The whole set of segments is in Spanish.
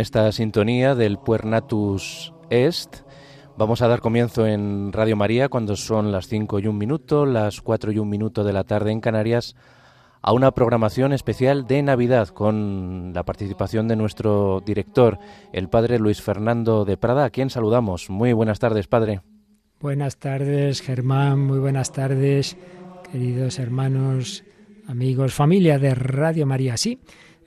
esta sintonía del Puernatus Est vamos a dar comienzo en Radio María cuando son las 5 y un minuto, las 4 y un minuto de la tarde en Canarias a una programación especial de Navidad con la participación de nuestro director, el padre Luis Fernando de Prada, a quien saludamos. Muy buenas tardes, padre. Buenas tardes, Germán, muy buenas tardes, queridos hermanos, amigos, familia de Radio María. Sí,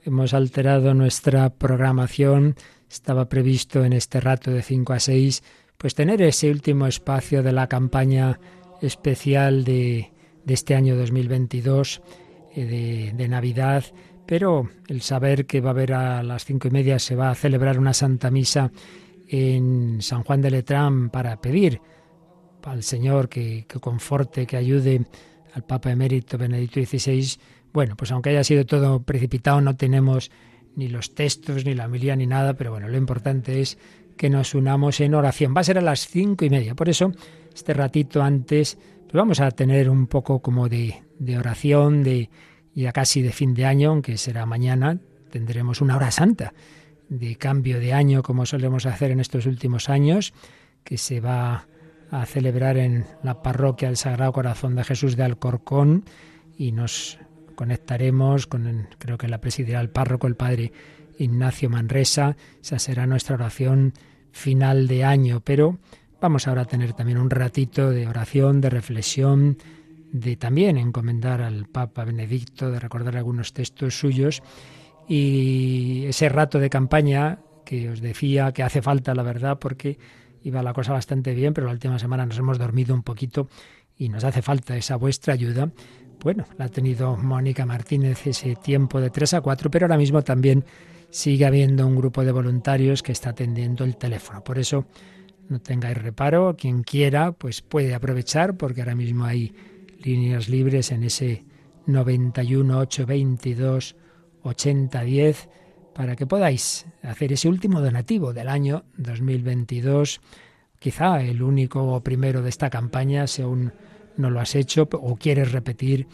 hemos alterado nuestra programación. Estaba previsto en este rato de 5 a 6, pues tener ese último espacio de la campaña especial de, de este año 2022 eh, de, Navidad, pero el saber que va a haber a las cinco y media se va a celebrar una Santa Misa en San Juan de Letrán para pedir al Señor que, que conforte, que ayude al Papa emérito Benedicto XVI. Bueno, pues aunque haya sido todo precipitado, no tenemos ni los textos, ni la homilía, ni nada, pero bueno, lo importante es que nos unamos en oración. Va a ser a las cinco y media. Por eso, este ratito antes, pues vamos a tener un poco como de, de oración, de ya casi de fin de año, aunque será mañana, tendremos una hora santa de cambio de año como solemos hacer en estos últimos años, que se va a celebrar en la parroquia del Sagrado Corazón de Jesús de Alcorcón y nos conectaremos con, creo que la presidirá el párroco, el padre Ignacio Manresa. Esa será nuestra oración final de año, pero vamos ahora a tener también un ratito de oración, de reflexión, de también encomendar al Papa Benedicto, de recordar algunos textos suyos y ese rato de campaña que os decía que hace falta, la verdad, porque iba la cosa bastante bien, pero la última semana nos hemos dormido un poquito y nos hace falta esa vuestra ayuda. Bueno, la ha tenido Mónica Martínez ese tiempo de 3 a 4, pero ahora mismo también sigue habiendo un grupo de voluntarios que está atendiendo el teléfono. Por eso no tengáis reparo, quien quiera pues puede aprovechar porque ahora mismo hay líneas libres en ese 91 822 8010 para que podáis hacer ese último donativo del año 2022, quizá el único o primero de esta campaña, si aún no lo has hecho o quieres repetir,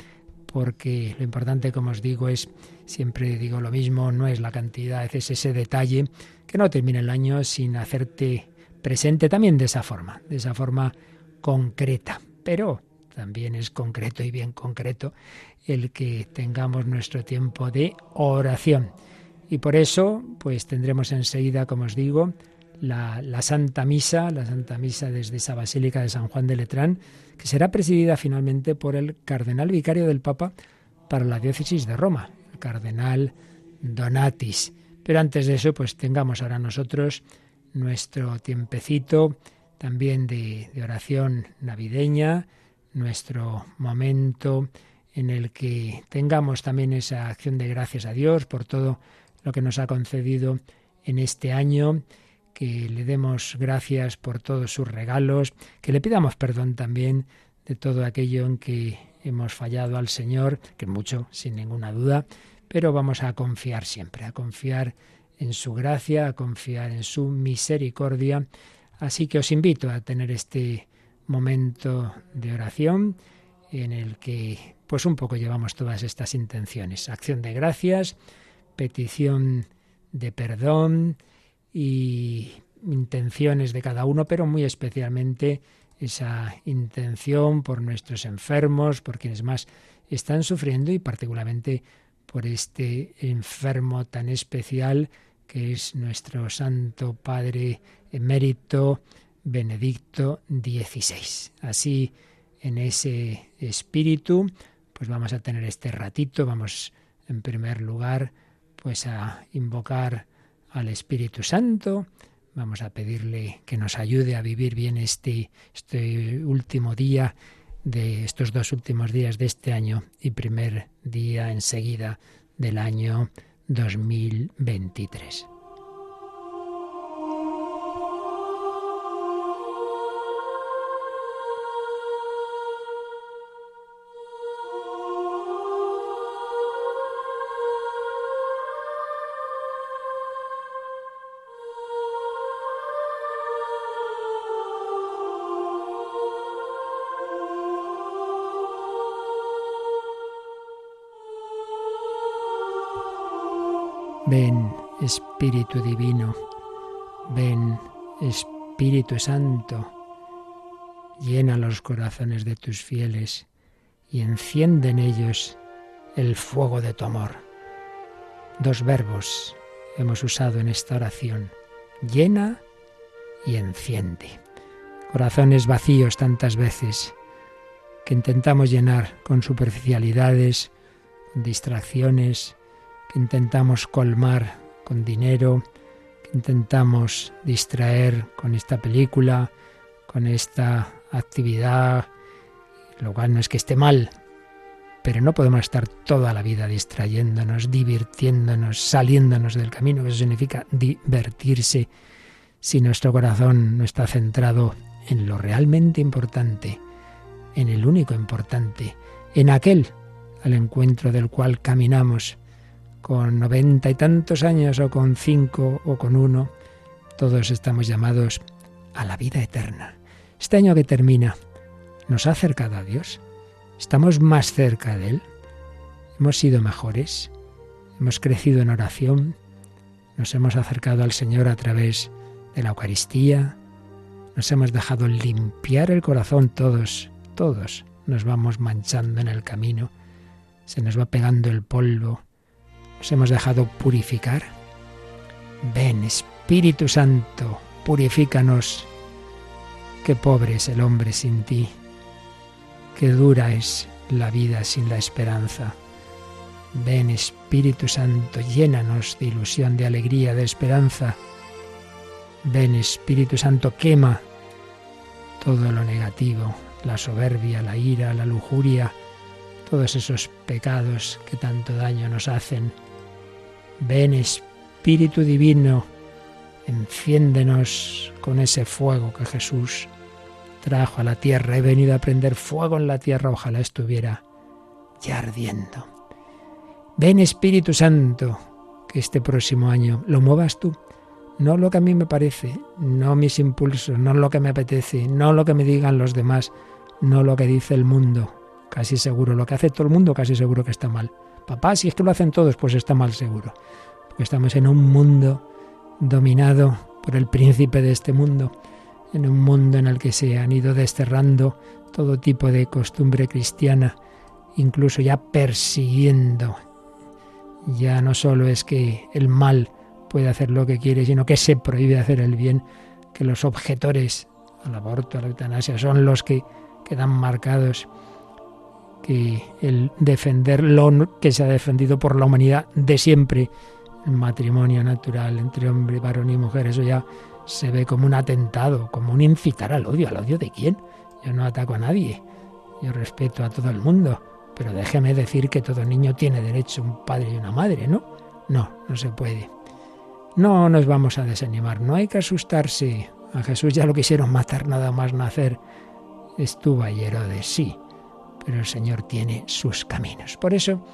porque lo importante, como os digo, es, siempre digo lo mismo, no es la cantidad, es ese detalle, que no termine el año sin hacerte presente también de esa forma, de esa forma concreta. Pero también es concreto y bien concreto el que tengamos nuestro tiempo de oración. Y por eso, pues tendremos enseguida, como os digo, la, la, Santa Misa, la Santa Misa desde esa Basílica de San Juan de Letrán, que será presidida finalmente por el cardenal vicario del Papa para la diócesis de Roma, el cardenal Donatis. Pero antes de eso, pues tengamos ahora nosotros nuestro tiempecito también de, de oración navideña, nuestro momento en el que tengamos también esa acción de gracias a Dios por todo lo que nos ha concedido en este año, que le demos gracias por todos sus regalos, que le pidamos perdón también de todo aquello en que hemos fallado al Señor, que mucho, sin ninguna duda, pero vamos a confiar siempre, a confiar en su gracia, a confiar en su misericordia. Así que os invito a tener este momento de oración en el que pues un poco llevamos todas estas intenciones, acción de gracias, petición de perdón y intenciones de cada uno, pero muy especialmente esa intención por nuestros enfermos, por quienes más están sufriendo y particularmente por este enfermo tan especial que es nuestro Santo Padre emérito, Benedicto XVI. Así, en ese espíritu, pues vamos a tener este ratito, vamos en primer lugar pues a invocar al Espíritu Santo, vamos a pedirle que nos ayude a vivir bien este, este último día de estos dos últimos días de este año y primer día enseguida del año 2023. Espíritu Divino. Ven, Espíritu Santo. Llena los corazones de tus fieles y enciende en ellos el fuego de tu amor. Dos verbos hemos usado en esta oración. Llena y enciende. Corazones vacíos tantas veces que intentamos llenar con superficialidades, distracciones, que intentamos colmar con dinero, que intentamos distraer con esta película, con esta actividad, lo cual no es que esté mal, pero no podemos estar toda la vida distrayéndonos, divirtiéndonos, saliéndonos del camino, eso significa divertirse, si nuestro corazón no está centrado en lo realmente importante, en el único importante, en aquel al encuentro del cual caminamos con noventa y tantos años o con cinco o con uno, todos estamos llamados a la vida eterna. Este año que termina, ¿nos ha acercado a Dios? ¿Estamos más cerca de Él? ¿Hemos sido mejores? ¿Hemos crecido en oración? ¿Nos hemos acercado al Señor a través de la Eucaristía? ¿Nos hemos dejado limpiar el corazón todos todos nos vamos manchando en el camino, se nos va pegando el polvo, nos hemos dejado purificar. Ven, Espíritu Santo, purifícanos. Qué pobre es el hombre sin ti, qué dura es la vida sin la esperanza. Ven, Espíritu Santo, llénanos de ilusión, de alegría, de esperanza. Ven, Espíritu Santo, quema todo lo negativo, la soberbia, la ira, la lujuria, todos esos pecados que tanto daño nos hacen. Ven Espíritu Divino, enciéndenos con ese fuego que Jesús trajo a la tierra. He venido a prender fuego en la tierra, ojalá estuviera ya ardiendo. Ven Espíritu Santo, que este próximo año lo muevas tú no lo que a mí me parece, no mis impulsos, no lo que me apetece, no lo que me digan los demás, no lo que dice el mundo. Casi seguro, lo que hace todo el mundo casi seguro que está mal. Papá, si es que lo hacen todos, pues está mal seguro. Porque estamos en un mundo dominado por el príncipe de este mundo, en un mundo en el que se han ido desterrando todo tipo de costumbre cristiana, incluso ya persiguiendo. Ya no solo es que el mal puede hacer lo que quiere, sino que se prohíbe hacer el bien, que los objetores al aborto, a la eutanasia, son los que quedan marcados, que el defender lo que se ha defendido por la humanidad de siempre, el matrimonio natural entre hombre, varón y mujer, eso ya se ve como un atentado, como un incitar al odio. ¿Al odio de quién? Yo no ataco a nadie, yo respeto a todo el mundo, pero déjeme decir que todo niño tiene derecho a un padre y una madre, ¿no? No, no se puede. No nos vamos a desanimar, no hay que asustarse. A Jesús ya lo quisieron matar nada más nacer. Estuvo ayer de sí, pero el Señor tiene sus caminos. Por eso,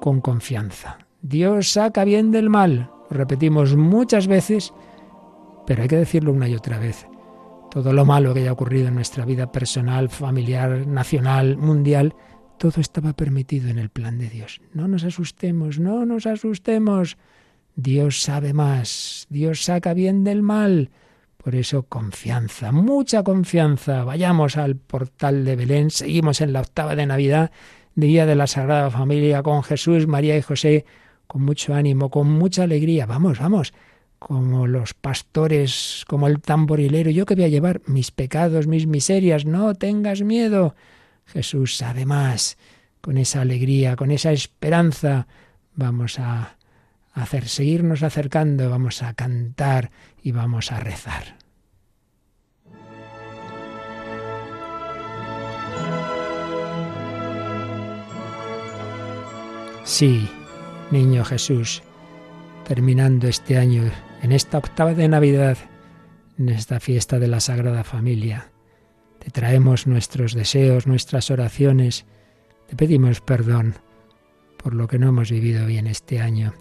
con confianza. Dios saca bien del mal. Repetimos muchas veces, pero hay que decirlo una y otra vez. Todo lo malo que haya ocurrido en nuestra vida personal, familiar, nacional, mundial, todo estaba permitido en el plan de Dios. No nos asustemos, no nos asustemos. Dios sabe más, Dios saca bien del mal. Por eso confianza, mucha confianza. Vayamos al portal de Belén, seguimos en la octava de Navidad, Día de la Sagrada Familia, con Jesús, María y José, con mucho ánimo, con mucha alegría. Vamos, vamos, como los pastores, como el tamborilero. Yo que voy a llevar mis pecados, mis miserias, no tengas miedo. Jesús sabe más. Con esa alegría, con esa esperanza, vamos a hacer, seguirnos acercando, vamos a cantar y vamos a rezar. Sí, niño Jesús, terminando este año, en esta octava de Navidad, en esta fiesta de la Sagrada Familia, te traemos nuestros deseos, nuestras oraciones, te pedimos perdón por lo que no hemos vivido bien este año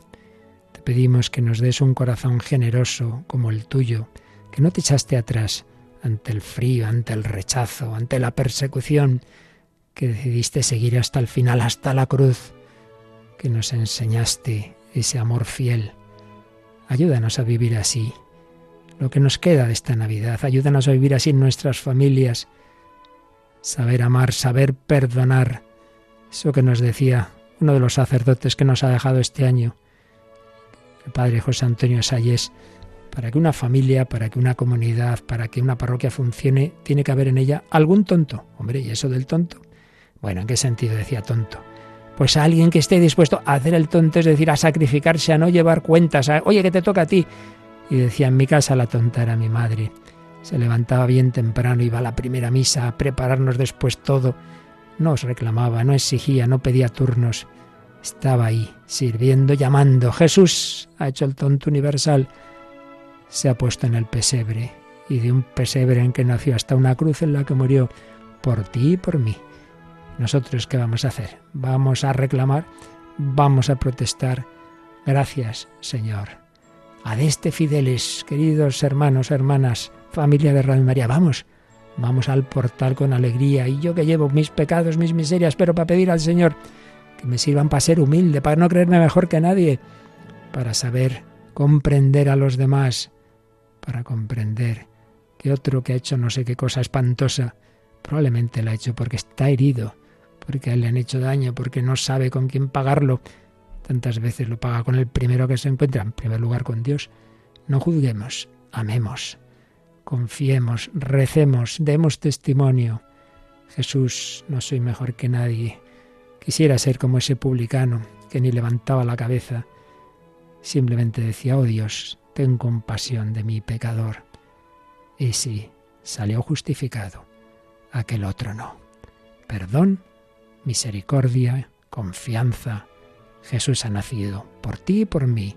pedimos que nos des un corazón generoso como el tuyo, que no te echaste atrás ante el frío, ante el rechazo, ante la persecución, que decidiste seguir hasta el final, hasta la cruz, que nos enseñaste ese amor fiel, Ayúdanos a vivir así. Lo que nos queda de esta Navidad, ayúdanos a vivir así en nuestras familias. Saber amar, saber perdonar. Eso que nos decía uno de los sacerdotes que nos ha dejado este año, el padre José Antonio Salles, para que una familia, para que una comunidad, para que una parroquia funcione, tiene que haber en ella algún tonto. Hombre, ¿y eso del tonto? Bueno, ¿en qué sentido decía tonto? Pues a alguien que esté dispuesto a hacer el tonto, es decir, a sacrificarse, a no llevar cuentas, a, oye, que te toca a ti. Y decía, en mi casa la tonta era mi madre. Se levantaba bien temprano, iba a la primera misa, a prepararnos después todo. No os reclamaba, no exigía, no pedía turnos. Estaba ahí, sirviendo, llamando. Jesús ha hecho el tonto universal se ha puesto en el pesebre, y de un pesebre en que nació hasta una cruz en la que murió por ti y por mí. Nosotros, ¿qué vamos a hacer? Vamos a reclamar, vamos a protestar. Gracias, Señor. Adeste fideles, queridos hermanos, hermanas, familia de Radio María, vamos, vamos al portal con alegría. Y yo que llevo mis pecados, mis miserias, pero para pedir al Señor que me sirvan para ser humilde, para no creerme mejor que nadie, para saber comprender a los demás, para comprender que otro que ha hecho no sé qué cosa espantosa, probablemente la ha hecho porque está herido, porque a él le han hecho daño, porque no sabe con quién pagarlo. Tantas veces lo paga con el primero que se encuentra, en primer lugar con Dios. No juzguemos, amemos, confiemos, recemos, demos testimonio. Jesús, no soy mejor que nadie. Quisiera ser como ese publicano que ni levantaba la cabeza, simplemente decía, oh Dios, ten compasión de mi pecador. Y sí, salió justificado, aquel otro no. Perdón, misericordia, confianza. Jesús ha nacido por ti y por mí.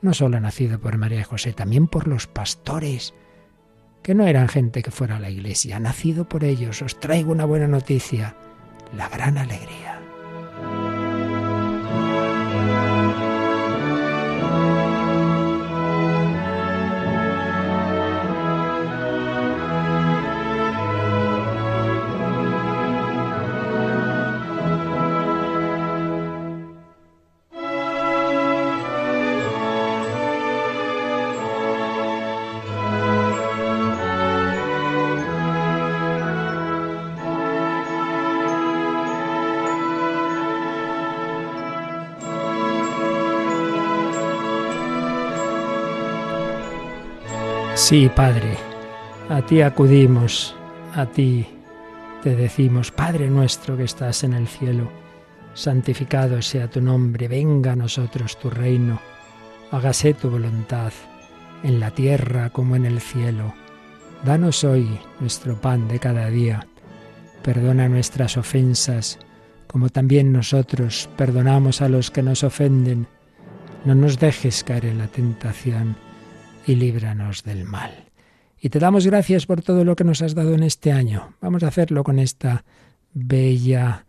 No solo ha nacido por María José, también por los pastores, que no eran gente que fuera a la iglesia. Ha nacido por ellos. Os traigo una buena noticia, la gran alegría. Sí, Padre, a ti acudimos, a ti te decimos, Padre nuestro que estás en el cielo, santificado sea tu nombre, venga a nosotros tu reino, hágase tu voluntad, en la tierra como en el cielo. Danos hoy nuestro pan de cada día, perdona nuestras ofensas, como también nosotros perdonamos a los que nos ofenden. No nos dejes caer en la tentación y líbranos del mal. Y te damos gracias por todo lo que nos has dado en este año. Vamos a hacerlo con esta bella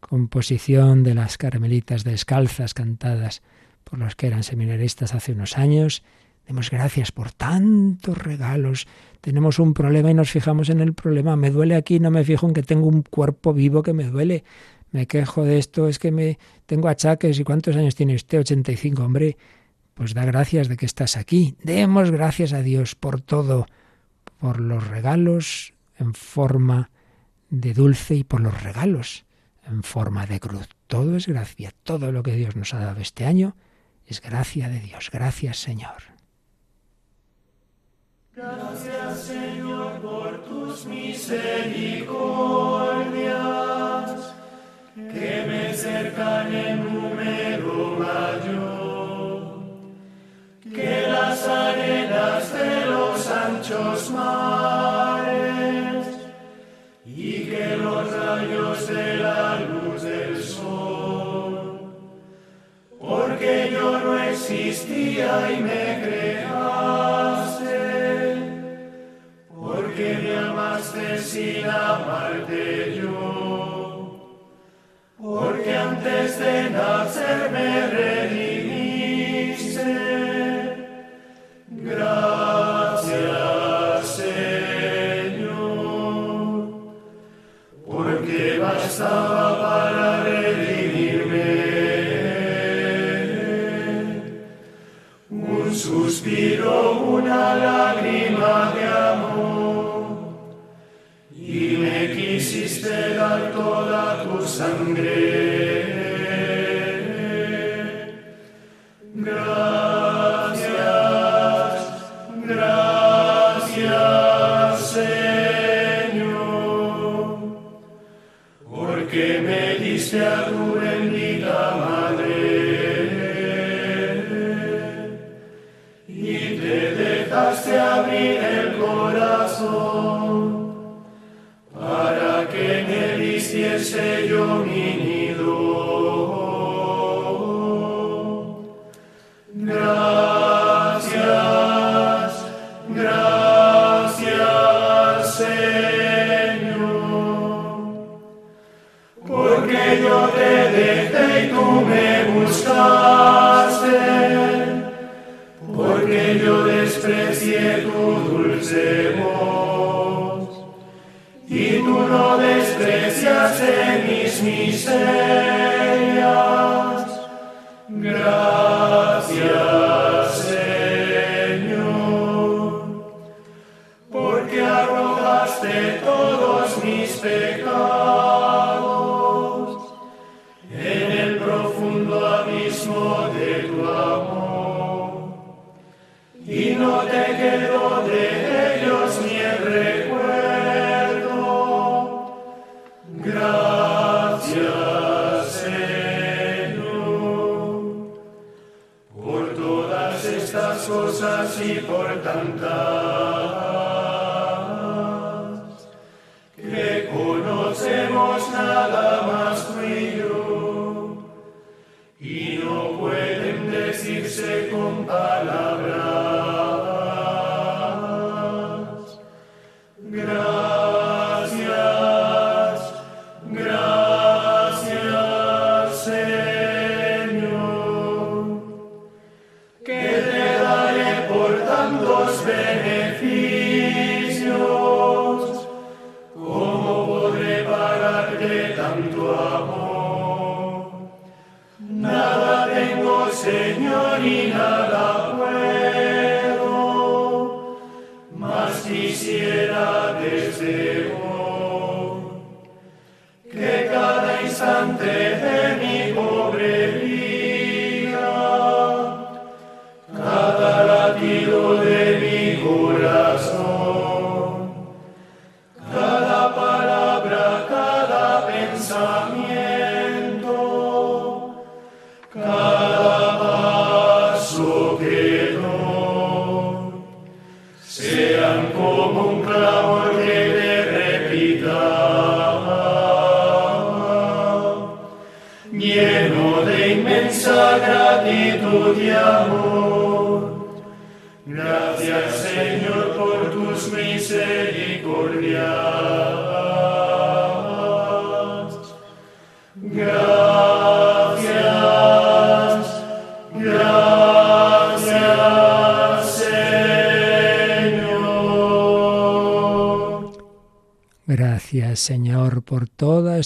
composición de las carmelitas descalzas cantadas por los que eran seminaristas hace unos años. Demos gracias por tantos regalos. Tenemos un problema y nos fijamos en el problema. Me duele aquí, no me fijo en que tengo un cuerpo vivo que me duele. Me quejo de esto, es que me tengo achaques. ¿Y cuántos años tiene usted? 85, hombre. Pues da gracias de que estás aquí. Demos gracias a Dios por todo, por los regalos en forma de dulce y por los regalos en forma de cruz. Todo es gracia. Todo lo que Dios nos ha dado este año es gracia de Dios. Gracias Señor. Gracias Señor por tus misericordias que me cercan en número mayor las arenas de los anchos mares y que los rayos de la luz del sol, porque yo no existía y me creaste, porque me amaste sin amarte yo, porque antes de nacer me redimiste. para redimirme. Un suspiro, una lágrima de amor, y me quisiste dar toda tu sangre. Me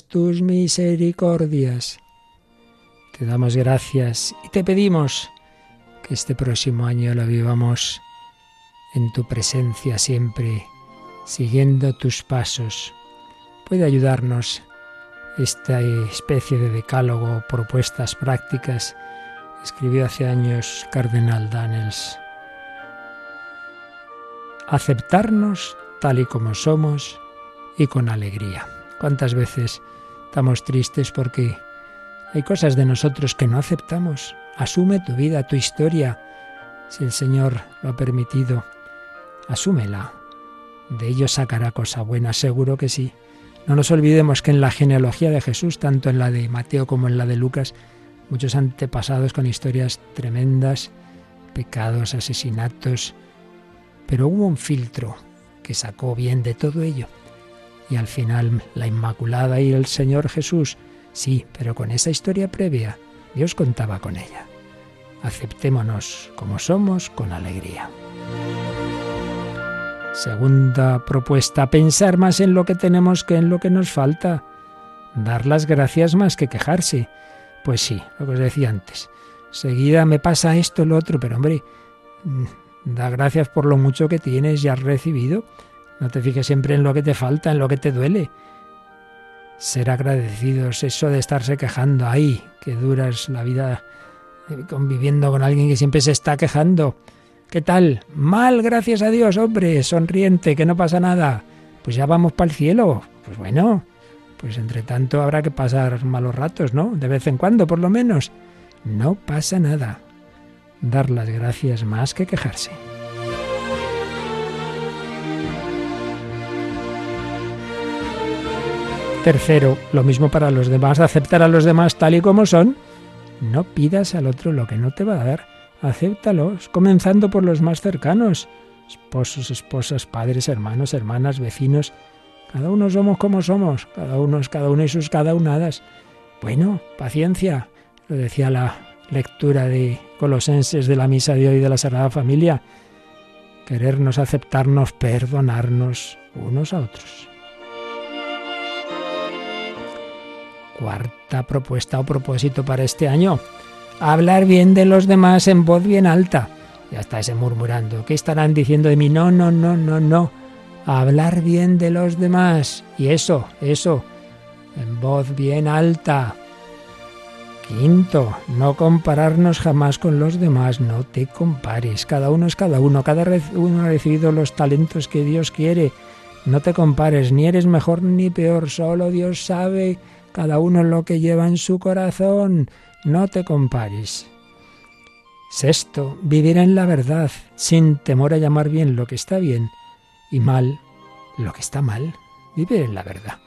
tus misericordias. Te damos gracias y te pedimos que este próximo año lo vivamos en tu presencia siempre, siguiendo tus pasos. Puede ayudarnos esta especie de decálogo, propuestas prácticas, escribió hace años Cardenal Daniels. Aceptarnos tal y como somos y con alegría. ¿Cuántas veces estamos tristes porque hay cosas de nosotros que no aceptamos? Asume tu vida, tu historia. Si el Señor lo ha permitido, asúmela. De ello sacará cosa buena, seguro que sí. No nos olvidemos que en la genealogía de Jesús, tanto en la de Mateo como en la de Lucas, muchos antepasados con historias tremendas, pecados, asesinatos, pero hubo un filtro que sacó bien de todo ello. Y al final la Inmaculada y el Señor Jesús, sí, pero con esa historia previa, Dios contaba con ella. Aceptémonos como somos con alegría. Segunda propuesta, pensar más en lo que tenemos que en lo que nos falta. Dar las gracias más que quejarse. Pues sí, lo que os decía antes. Seguida me pasa esto, lo otro, pero hombre, da gracias por lo mucho que tienes y has recibido. No te fijes siempre en lo que te falta, en lo que te duele. ser agradecidos, eso de estarse quejando ahí, que dura es la vida eh, conviviendo con alguien que siempre se está quejando. ¿Qué tal? Mal, gracias a Dios, hombre, sonriente, que no pasa nada. Pues ya vamos para el cielo. Pues bueno, pues entre tanto habrá que pasar malos ratos, ¿no? De vez en cuando, por lo menos. No pasa nada. Dar las gracias más que quejarse. Tercero, lo mismo para los demás, aceptar a los demás tal y como son. No pidas al otro lo que no te va a dar. Acéptalos, comenzando por los más cercanos. Esposos, esposas, padres, hermanos, hermanas, vecinos. Cada uno somos como somos, cada uno es cada uno y sus cada unadas. Bueno, paciencia, lo decía la lectura de Colosenses de la misa de hoy de la Sagrada Familia. Querernos, aceptarnos, perdonarnos unos a otros. Cuarta propuesta o propósito para este año. Hablar bien de los demás en voz bien alta. Ya está ese murmurando. ¿Qué estarán diciendo de mí? No, no, no, no, no. Hablar bien de los demás. Y eso, eso, en voz bien alta. Quinto, no compararnos jamás con los demás, no te compares, cada uno es cada uno, cada uno ha recibido los talentos que Dios quiere, no te compares, ni eres mejor ni peor, solo Dios sabe cada uno lo que lleva en su corazón. No te compares. Sexto, vivir en la verdad, sin temor a llamar bien lo que está bien y mal lo que está mal. Vivir en la verdad,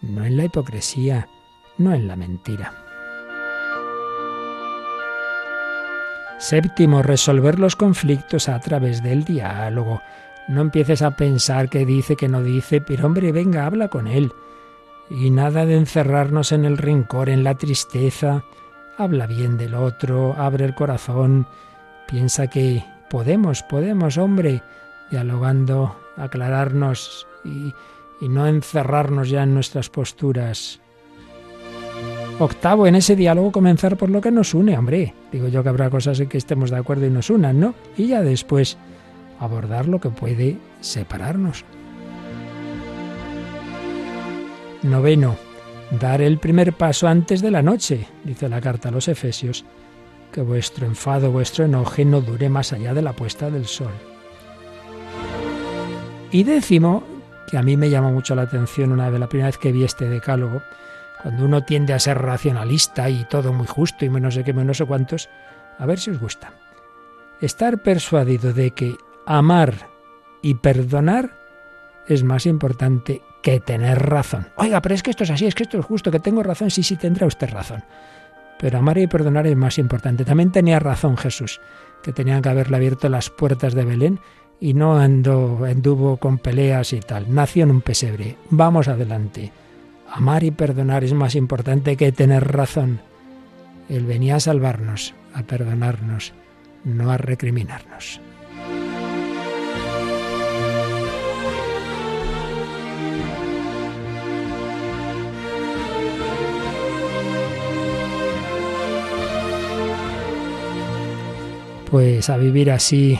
no en la hipocresía, no en la mentira. Séptimo, resolver los conflictos a través del diálogo. No empieces a pensar qué dice, qué no dice, pero hombre, venga, habla con él. Y nada de encerrarnos en el rencor, en la tristeza. Habla bien del otro, abre el corazón, piensa que podemos, podemos, hombre, dialogando, aclararnos y, y no encerrarnos ya en nuestras posturas. Octavo, en ese diálogo comenzar por lo que nos une, hombre. Digo yo que habrá cosas en que estemos de acuerdo y nos unan, ¿no? Y ya después abordar lo que puede separarnos. Noveno, dar el primer paso antes de la noche, dice la carta a los Efesios, que vuestro enfado, vuestro enoje no dure más allá de la puesta del sol. Y décimo, que a mí me llamó mucho la atención una vez la primera vez que vi este decálogo, cuando uno tiende a ser racionalista y todo muy justo y menos sé qué, menos sé cuántos, a ver si os gusta. Estar persuadido de que amar y perdonar es más importante que tener razón. Oiga, pero es que esto es así, es que esto es justo, que tengo razón, sí, sí, tendrá usted razón. Pero amar y perdonar es más importante. También tenía razón Jesús, que tenían que haberle abierto las puertas de Belén y no andó, anduvo con peleas y tal. Nació en un pesebre. Vamos adelante. Amar y perdonar es más importante que tener razón. Él venía a salvarnos, a perdonarnos, no a recriminarnos. Pues a vivir así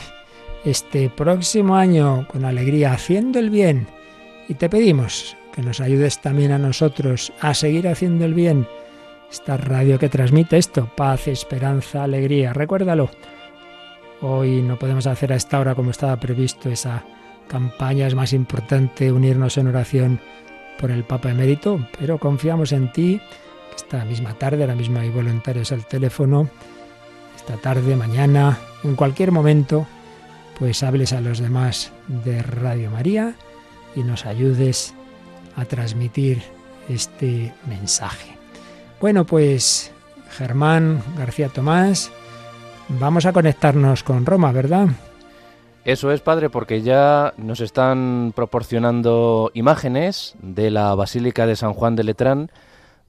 este próximo año con alegría, haciendo el bien. Y te pedimos que nos ayudes también a nosotros a seguir haciendo el bien. Esta radio que transmite esto, paz, esperanza, alegría. Recuérdalo. Hoy no podemos hacer a esta hora como estaba previsto esa campaña. Es más importante unirnos en oración por el Papa Emérito, pero confiamos en ti. Esta misma tarde, ahora mismo hay voluntarios al teléfono esta tarde, mañana, en cualquier momento, pues hables a los demás de Radio María y nos ayudes a transmitir este mensaje. Bueno, pues Germán García Tomás, vamos a conectarnos con Roma, ¿verdad? Eso es, padre, porque ya nos están proporcionando imágenes de la Basílica de San Juan de Letrán,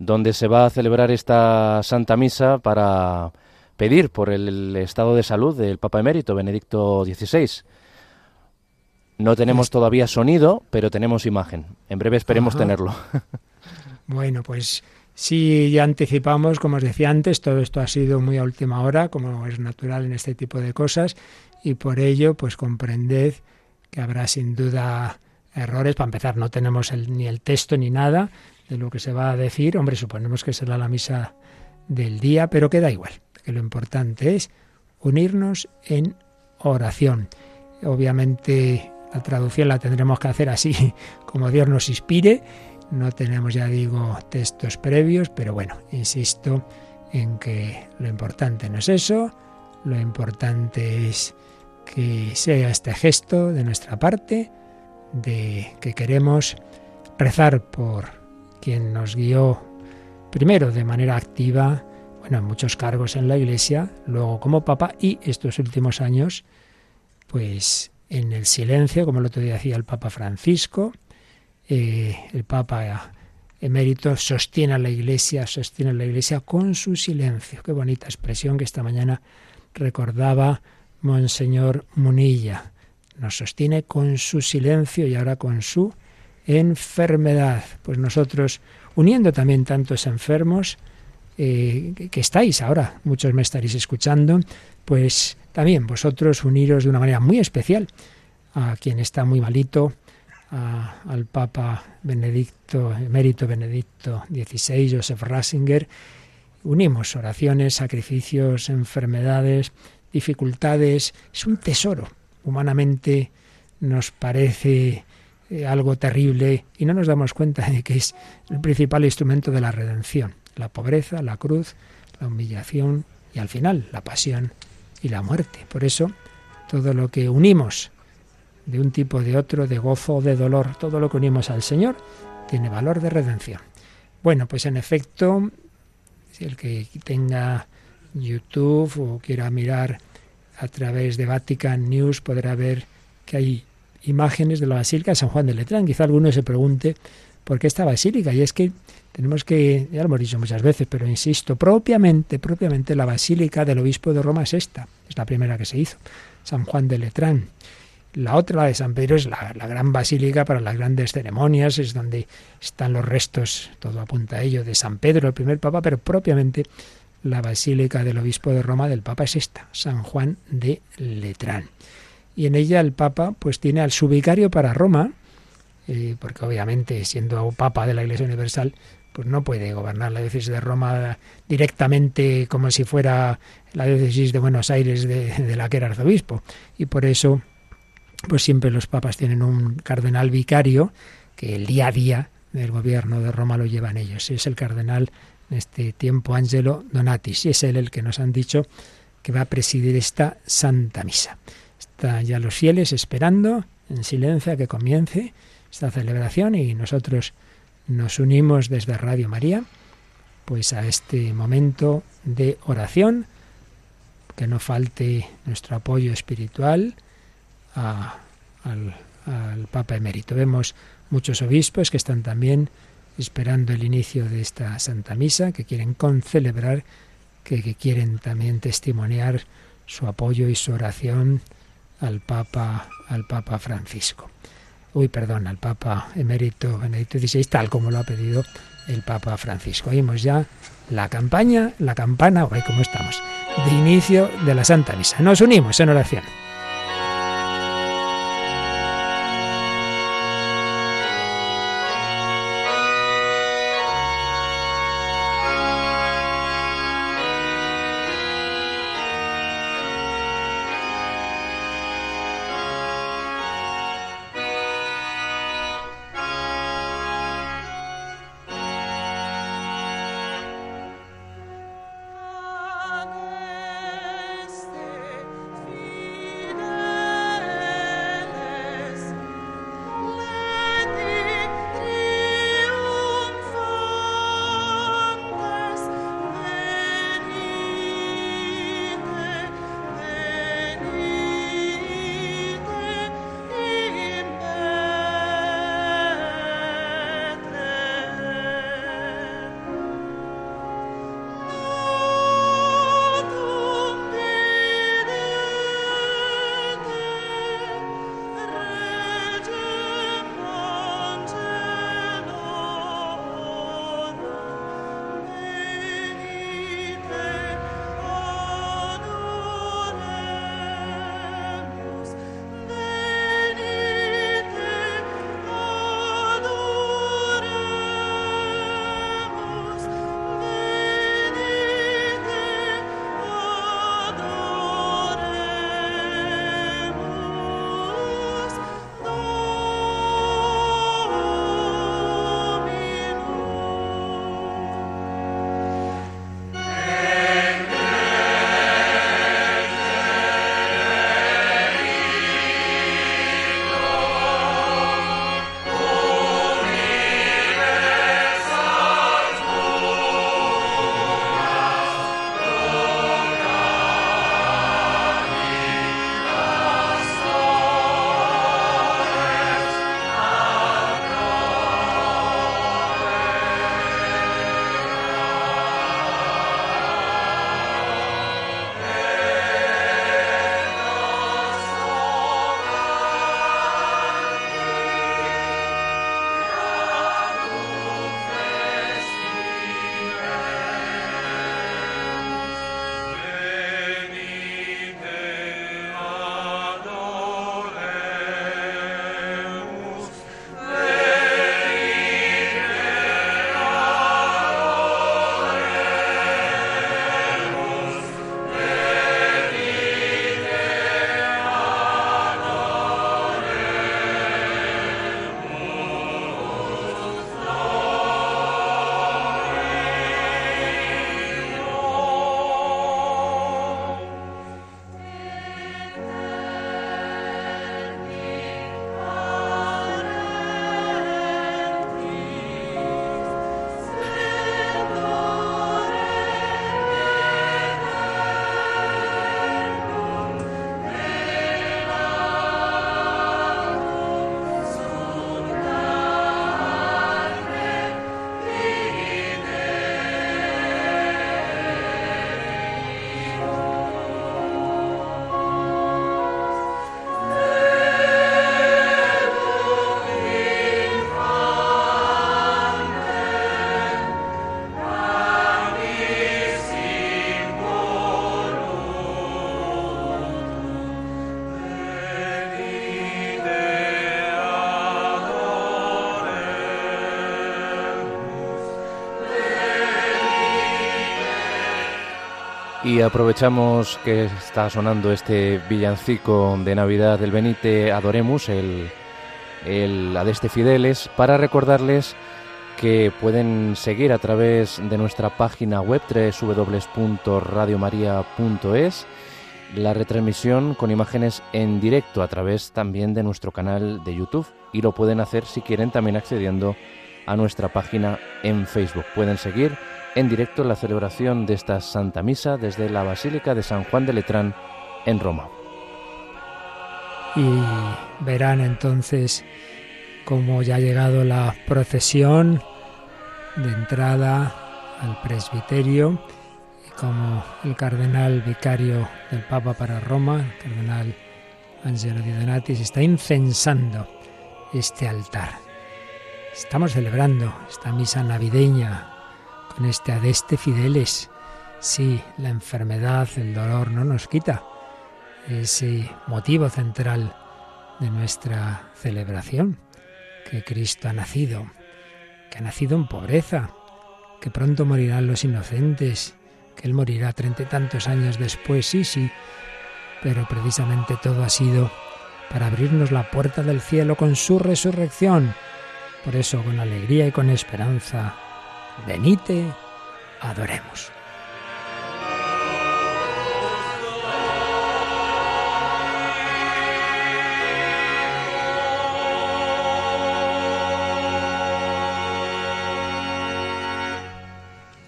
donde se va a celebrar esta Santa Misa para pedir por el estado de salud del Papa Emérito Benedicto XVI. No tenemos todavía sonido, pero tenemos imagen. En breve esperemos tenerlo. bueno, pues sí, ya anticipamos, como os decía antes, todo esto ha sido muy a última hora, como es natural en este tipo de cosas, y por ello, pues comprended que habrá sin duda errores. Para empezar, no tenemos ni el texto ni nada, de lo que se va a decir. Hombre, suponemos que será la misa del día, pero queda igual, que lo importante es unirnos en oración. Obviamente la traducción la tendremos que hacer así como Dios nos inspire. No tenemos, ya digo, textos previos, pero bueno, insisto en que lo importante no es eso, lo importante es que sea este gesto de nuestra parte, de que queremos rezar por quien nos guió primero de manera activa, bueno, en muchos cargos en la Iglesia, luego como Papa y estos últimos años, pues en el silencio, como el otro día decía el Papa Francisco, eh, el Papa emérito sostiene a la Iglesia, sostiene a la Iglesia con su silencio. Qué bonita expresión que esta mañana recordaba Monseñor Munilla. Nos sostiene con su silencio y ahora con su enfermedad. Pues nosotros, uniendo también tantos enfermos, eh, que estáis ahora, muchos me estaréis escuchando, pues también vosotros uniros de una manera muy especial a quien está muy malito, al Papa Benedicto, emérito Benedicto XVI, Joseph Ratzinger. Unimos oraciones, sacrificios, enfermedades, dificultades. Es un tesoro. Humanamente nos parece eh, algo terrible y no nos damos cuenta de que es el principal instrumento de la redención. La pobreza, la cruz, la humillación y al final la pasión y la muerte. Por eso, todo lo que unimos de un tipo o de otro, de gozo o de dolor, todo lo que unimos al Señor, tiene valor de redención. Bueno, pues en efecto, si el que tenga YouTube o quiera mirar a través de Vatican News podrá ver que hay imágenes de la Basílica de San Juan de Letrán. Quizá alguno se pregunte por qué esta basílica. Y es que tenemos que, ya lo hemos dicho muchas veces, pero insisto, propiamente, propiamente la basílica del obispo de Roma es esta, es la primera que se hizo, San Juan de Letrán. La otra, la de San Pedro, es la, gran basílica para las grandes ceremonias, es donde están los restos, todo apunta a ello, de San Pedro, el primer papa, pero propiamente la basílica del obispo de Roma del papa es esta, San Juan de Letrán. Y en ella el papa pues tiene al subicario para Roma, eh, porque obviamente siendo papa de la Iglesia Universal, pues no puede gobernar la diócesis de Roma directamente como si fuera la diócesis de Buenos Aires de, la que era arzobispo. Y por eso, pues siempre los papas tienen un cardenal vicario que el día a día del gobierno de Roma lo llevan ellos. Es el cardenal en este tiempo Angelo Donatis y es él el que nos han dicho que va a presidir esta Santa Misa. Están ya los fieles esperando en silencio a que comience esta celebración y nosotros nos unimos desde Radio María pues a este momento de oración, que no falte nuestro apoyo espiritual al, Papa Emérito. Vemos muchos obispos que están también esperando el inicio de esta Santa Misa, que quieren concelebrar, que, que quieren también testimoniar su apoyo y su oración al Papa, al Papa Francisco uy, perdón, al Papa emérito Benedicto XVI, tal como lo ha pedido el Papa Francisco. Oímos ya la campaña, la campana, hoy como estamos, de inicio de la Santa Misa. Nos unimos en oración. Y aprovechamos que está sonando este villancico de Navidad del Benite Adoremus, el, el Adeste Fideles, para recordarles que pueden seguir a través de nuestra página web www.radiomaria.es la retransmisión con imágenes en directo a través también de nuestro canal de YouTube y lo pueden hacer si quieren también accediendo a nuestra página en Facebook. Pueden seguir en directo la celebración de esta Santa Misa desde la Basílica de San Juan de Letrán en Roma. Y verán entonces cómo ya ha llegado la procesión de entrada al presbiterio y como el cardenal vicario del Papa para Roma, el cardenal Angelo Di Donatis, está incensando este altar. Estamos celebrando esta misa navideña con este adeste fideles. Sí, la enfermedad, el dolor no nos quita ese motivo central de nuestra celebración, que Cristo ha nacido, que ha nacido en pobreza, que pronto morirán los inocentes, que Él morirá treinta y tantos años después, sí, sí, pero precisamente todo ha sido para abrirnos la puerta del cielo con su resurrección. Por eso, con alegría y con esperanza, venite, adoremos.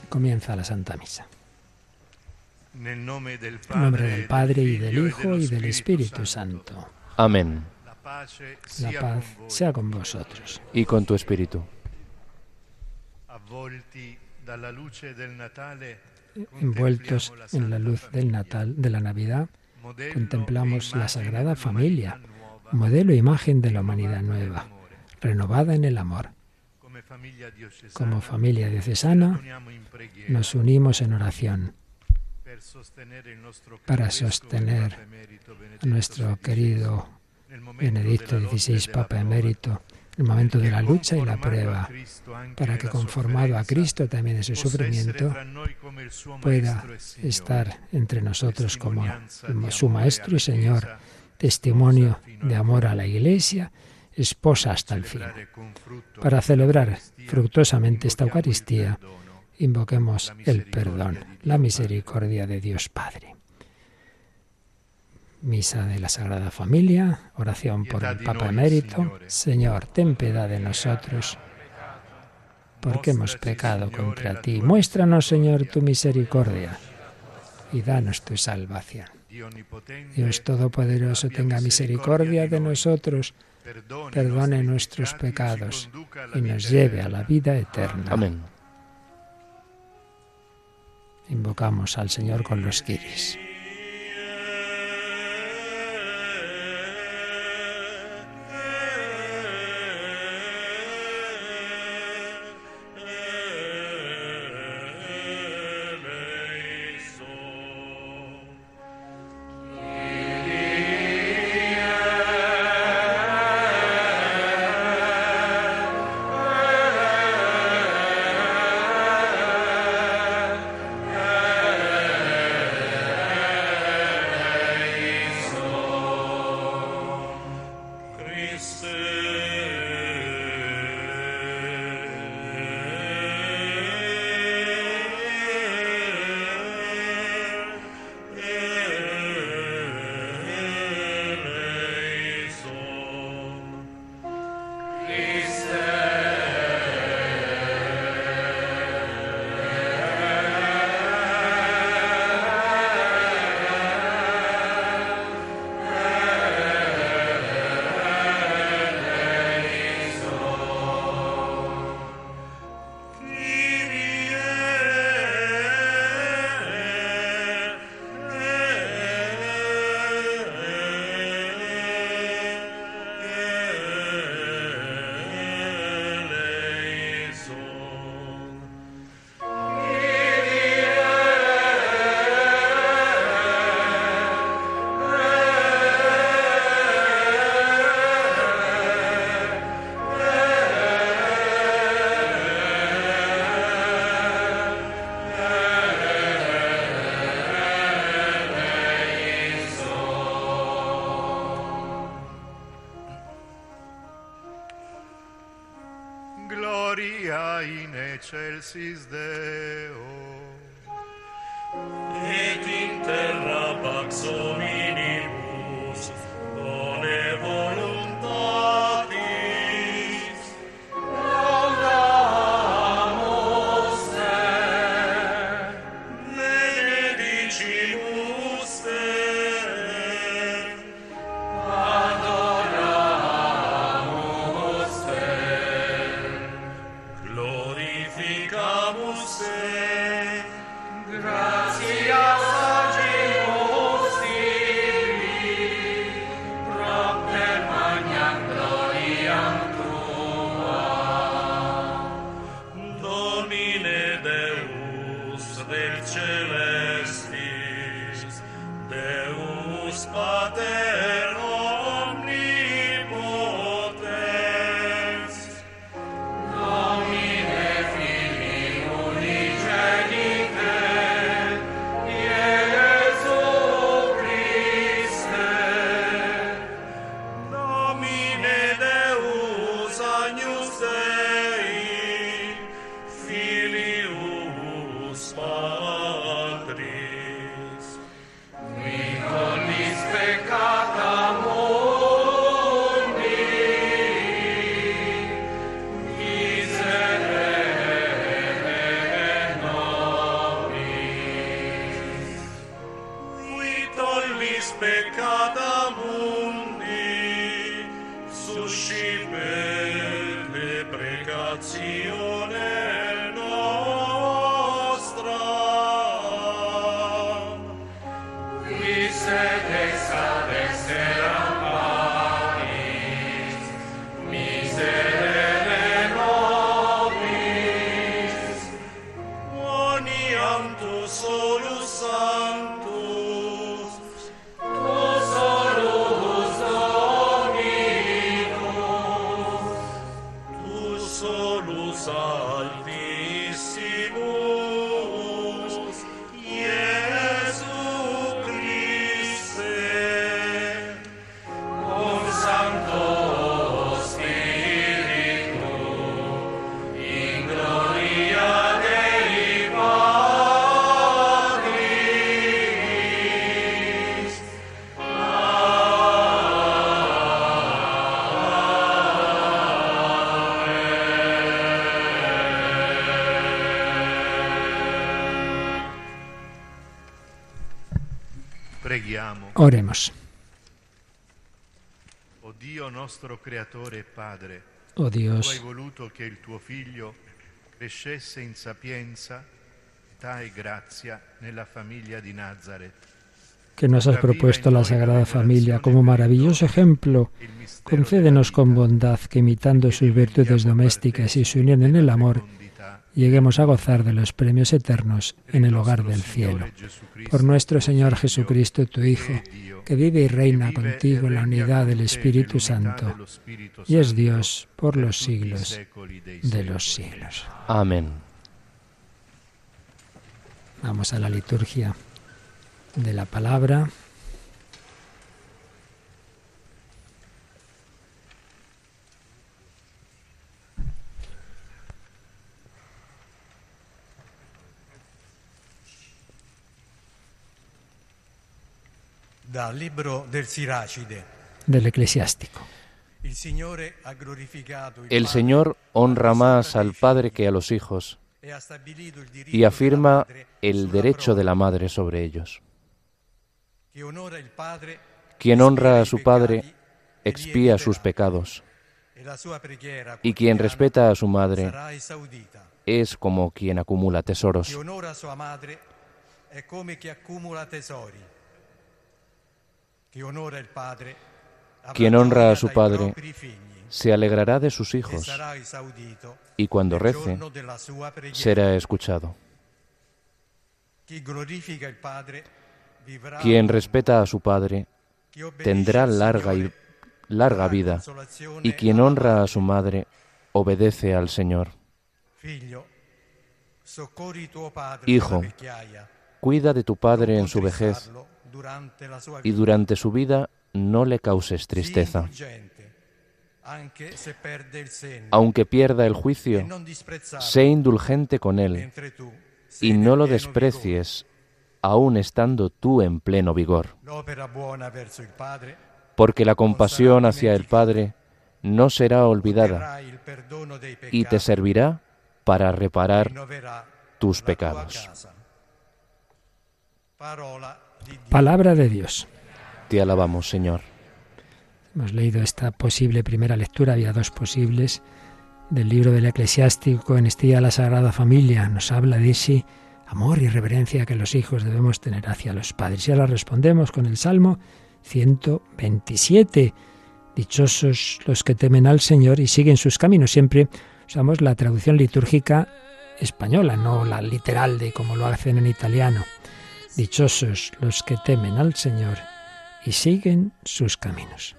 Comienza la Santa Misa. En nombre del Padre, y del Hijo y del Espíritu Santo. Amén. La paz sea con vosotros. Y con tu espíritu. Envueltos en la luz del Natal, de la Navidad, contemplamos la Sagrada Familia, modelo e imagen de la humanidad nueva, renovada en el amor. Como familia diocesana, nos unimos en oración para sostener a nuestro querido Benedicto XVI, Papa Emérito, el momento de la lucha y la prueba, para que conformado a Cristo también en su sufrimiento, pueda estar entre nosotros como su Maestro y Señor, testimonio de amor a la Iglesia, esposa hasta el fin. Para celebrar fructuosamente esta Eucaristía, invoquemos el perdón, la misericordia de Dios Padre. Misa de la Sagrada Familia, oración por el Papa Emérito. Señor, ten piedad de nosotros, porque hemos pecado contra ti. Muéstranos, Señor, tu misericordia y danos tu salvación. Dios Todopoderoso, tenga misericordia de nosotros, perdone nuestros pecados y nos lleve a la vida eterna. Amén. Invocamos al Señor con los quiris. Is the. Oremos. Oh Dios, crescesse in sapienza, età e grazia nella famiglia di Nazareth. que nos has propuesto la Sagrada Familia como maravilloso ejemplo, concédenos con bondad que imitando sus virtudes domésticas y su unión en el amor, lleguemos a gozar de los premios eternos en el hogar del cielo. Por nuestro Señor Jesucristo, tu Hijo, que vive y reina contigo en la unidad del Espíritu Santo, y es Dios por los siglos de los siglos. Amén. Vamos a la liturgia de la palabra. Dal libro del Siracide. del eclesiástico. El Señor honra más al Padre que a los hijos e y afirma el derecho de la madre sobre ellos. Quien honra a su Padre peccati expía e sus pecados, e y quien respeta a su madre es como quien acumula tesoros. onora sua madre è come chi accumula tesori. Chi onora il Padre avrà Quien honra a su Padre Se alegrará de sus hijos y cuando rece será escuchado. Quien respeta a su Padre tendrá larga y larga vida, y quien honra a su madre. Obedece al Señor. Hijo, Cuida de tu Padre en su vejez y durante su vida no le causes tristeza. aunque pierda el juicio, sé indulgente con él y no lo desprecies, aun estando tú en pleno vigor. Porque la compasión hacia el Padre no será olvidada y te servirá para reparar tus pecados. Palabra de Dios. Te alabamos, Señor. Hemos leído esta posible primera lectura, había dos posibles, del libro del eclesiástico en este día la Sagrada Familia. Nos habla de ese amor y reverencia que los hijos debemos tener hacia los padres. Y ahora respondemos con el Salmo 127. Dichosos los que temen al Señor y siguen sus caminos. Siempre usamos la traducción litúrgica española, no la literal de como lo hacen en italiano. Dichosos los que temen al Señor y siguen sus caminos.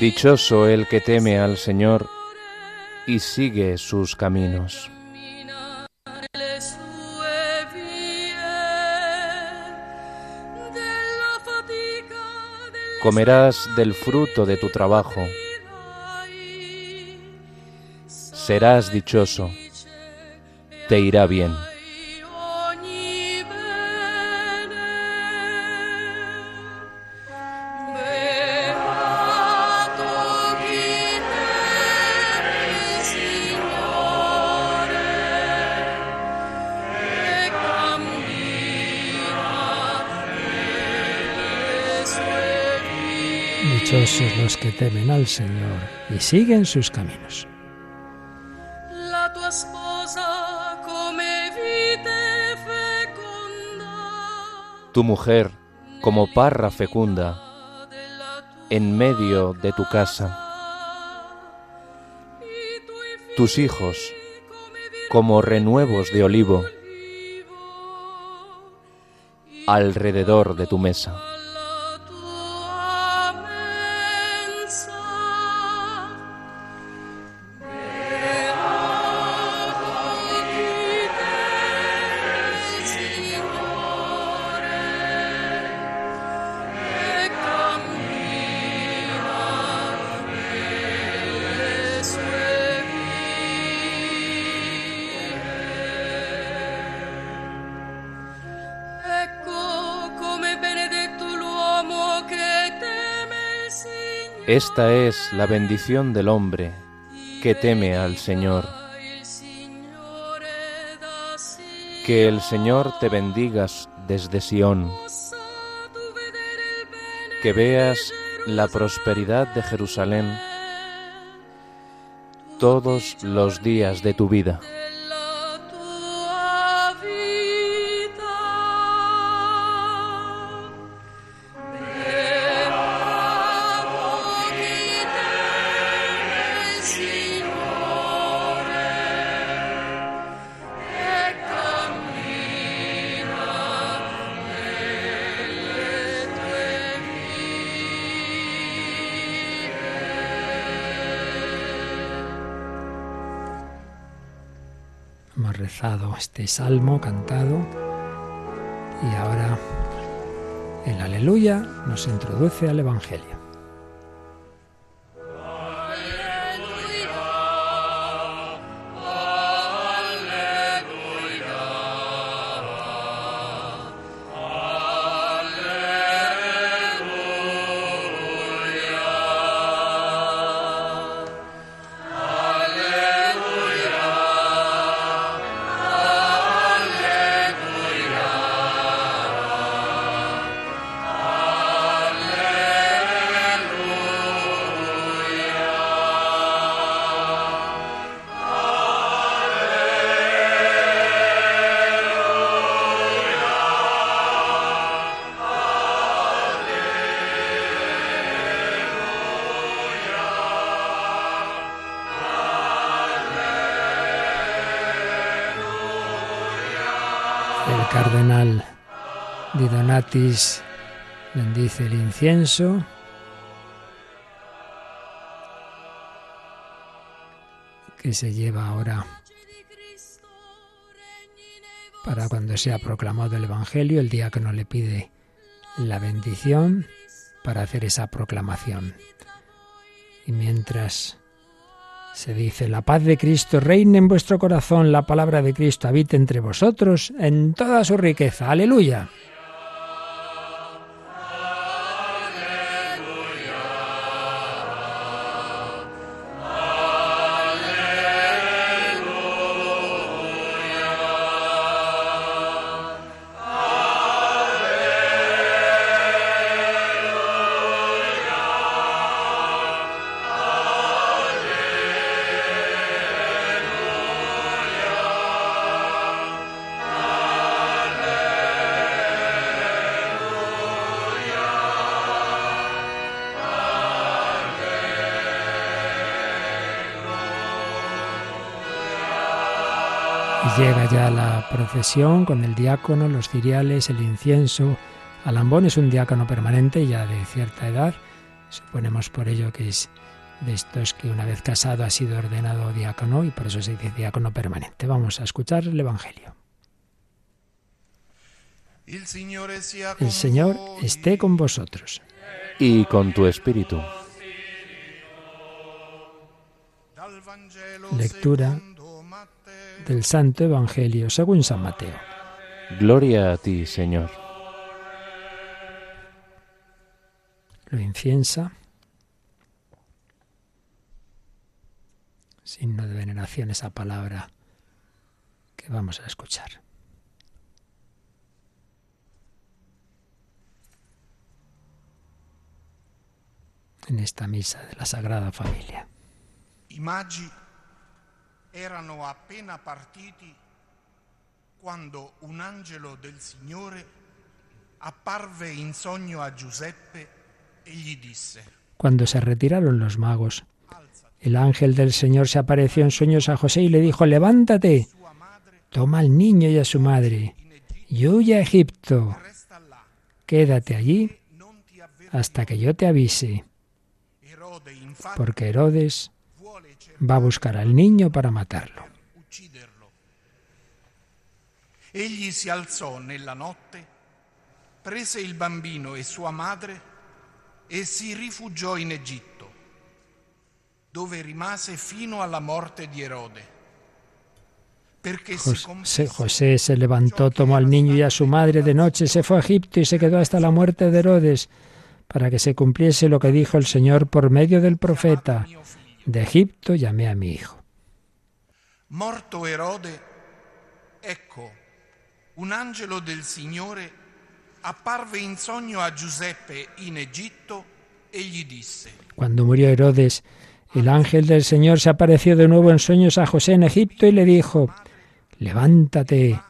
Dichoso el que teme al Señor y sigue sus caminos. Comerás del fruto de tu trabajo. Serás dichoso. Te irá bien. Dichosos los que temen al Señor y siguen sus caminos. Tu mujer, como parra fecunda, en medio de tu casa. Tus hijos, como renuevos de olivo, alrededor de tu mesa. Esta es la bendición del hombre que teme al Señor. Que el Señor te bendiga desde Sión. Que veas la prosperidad de Jerusalén todos los días de tu vida. Este salmo cantado y ahora el aleluya nos introduce al Evangelio. Bendice el incienso. que se lleva ahora para cuando sea proclamado el Evangelio, el día que no le pide la bendición para hacer esa proclamación. Y mientras se dice, la paz de Cristo reine en vuestro corazón, la palabra de Cristo habite entre vosotros en toda su riqueza. Aleluya. Procesión con el diácono, los ciriales, el incienso. Alambón es un diácono permanente ya de cierta edad. Suponemos por ello que es de estos que una vez casado ha sido ordenado diácono y por eso se dice diácono permanente. Vamos a escuchar el Evangelio. El Señor esté con vosotros. Y con tu espíritu. Lectura del Santo Evangelio según San Mateo. Gloria a ti, Señor. Lo inciensa. Signo de veneración esa palabra que vamos a escuchar. En esta misa de la Sagrada Familia. Erano appena partiti quando un angelo del Signore apparve in sogno a Giuseppe e gli disse: Cuando se retiraron los magos, el ángel del Señor se apareció en sueños a José y le dijo: Levántate, toma al niño y a su madre y huye a Egipto. Quédate allí hasta que yo te avise, porque Herodes va a buscar al niño para matarlo. Egli si alzò nella notte, prese il bambino e sua madre e si rifugiò in Egitto, dove rimase fino alla morte di Erode. José, José se levantó, tomó al niño y a su madre de noche, se fue a Egipto y se quedó hasta la muerte de Herodes, para que se cumpliese lo que dijo el Señor por medio del profeta. De Egipto llamé a mi hijo. Morto Erode, ecco, un angelo del Signore apparve in sogno a Giuseppe in Egitto e gli disse. Cuando murió Herodes, el ángel del Señor se apareció de nuevo en sueños a José en Egipto y le dijo, levántate,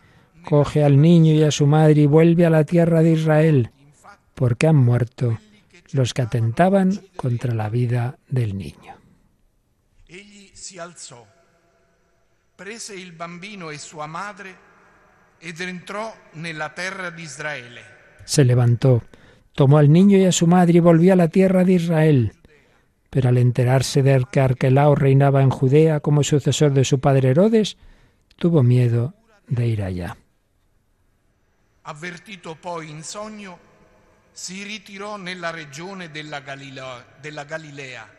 coge al niño y a su madre y vuelve a la tierra de Israel, porque han muerto los que atentaban contra la vida del niño. Si alzò, prese il bambino e sua madre ed entrò nella terra di Israele. Se levantó, tomó al niño y a su madre y volvió a la tierra de Israel. Pero al enterarse de que Arquelao reinaba en Judea como sucesor de su padre Herodes, tuvo miedo de ir allá. Avvertito poi in sogno, si ritirò nella regione della Galilea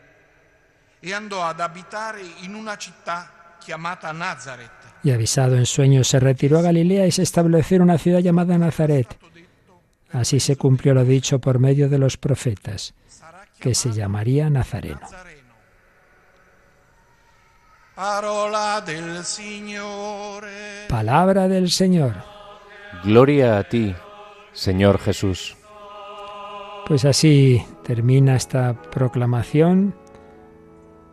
e andò ad abitare in una città chiamata Nazaret. Y avisado en sueños se retiró a Galilea y se estableció en una ciudad llamada Nazaret. Así se cumplió lo dicho por medio de los profetas, que se llamaría Nazareno. Palabra del Señor. Gloria a ti, Señor Jesús. Pues así termina esta proclamación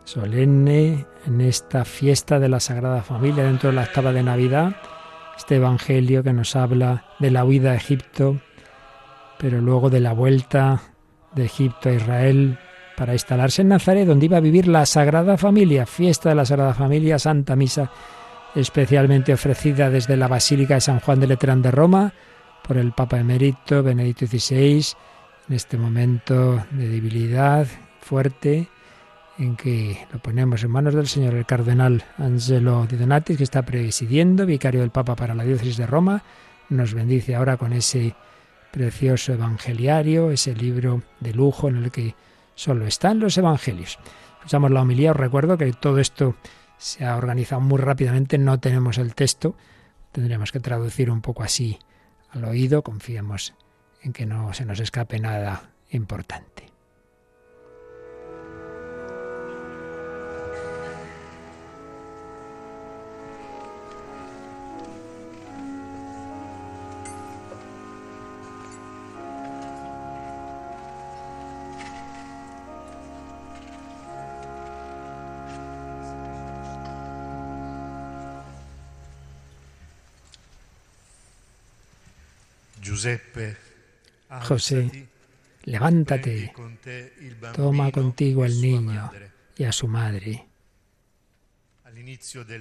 solemne en esta fiesta de la Sagrada Familia dentro de la octava de Navidad, este Evangelio que nos habla de la huida a Egipto, pero luego de la vuelta de Egipto a Israel para instalarse en Nazaret, donde iba a vivir la Sagrada Familia, fiesta de la Sagrada Familia, Santa Misa especialmente ofrecida desde la Basílica de San Juan de Letrán de Roma por el Papa emérito Benedicto XVI en este momento de debilidad fuerte en que lo ponemos en manos del señor el cardenal Angelo Di Donatis, que está presidiendo, vicario del Papa para la diócesis de Roma, nos bendice ahora con ese precioso evangeliario, ese libro de lujo en el que solo están los evangelios. Escuchamos la homilía, os recuerdo que todo esto se ha organizado muy rápidamente, no tenemos el texto, tendremos que traducir un poco así al oído, confiemos en que no se nos escape nada importante. José, levántate, toma contigo al niño y a su madre. Al inicio de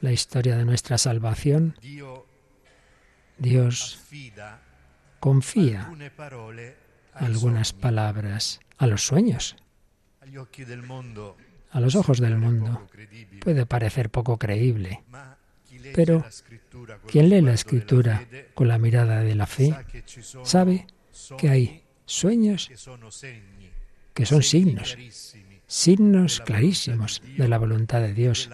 la historia de nuestra salvación, Dios confía algunas palabras a los sueños, a los ojos del mundo. Puede parecer poco creíble, pero quien lee la escritura con la mirada de la fe sabe que hay sueños que son signos, signos clarísimos de la voluntad de Dios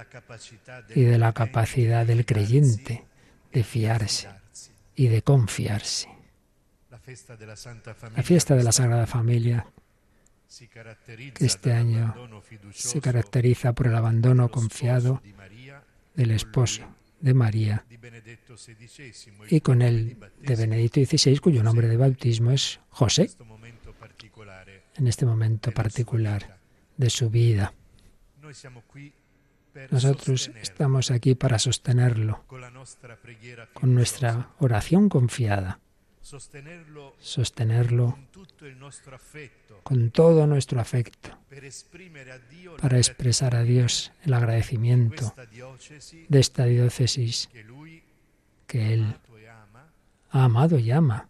y de la capacidad del creyente de fiarse y de confiarse. La fiesta de la Sagrada Familia, que este año se caracteriza por el abandono confiado del esposo de María y con el de Benedicto XVI, cuyo nombre de bautismo es José, en este momento particular de su vida. Nosotros estamos aquí para sostenerlo con nuestra oración confiada sostenerlo con todo nuestro afecto para expresar a Dios el agradecimiento de esta diócesis que Él ha amado y ama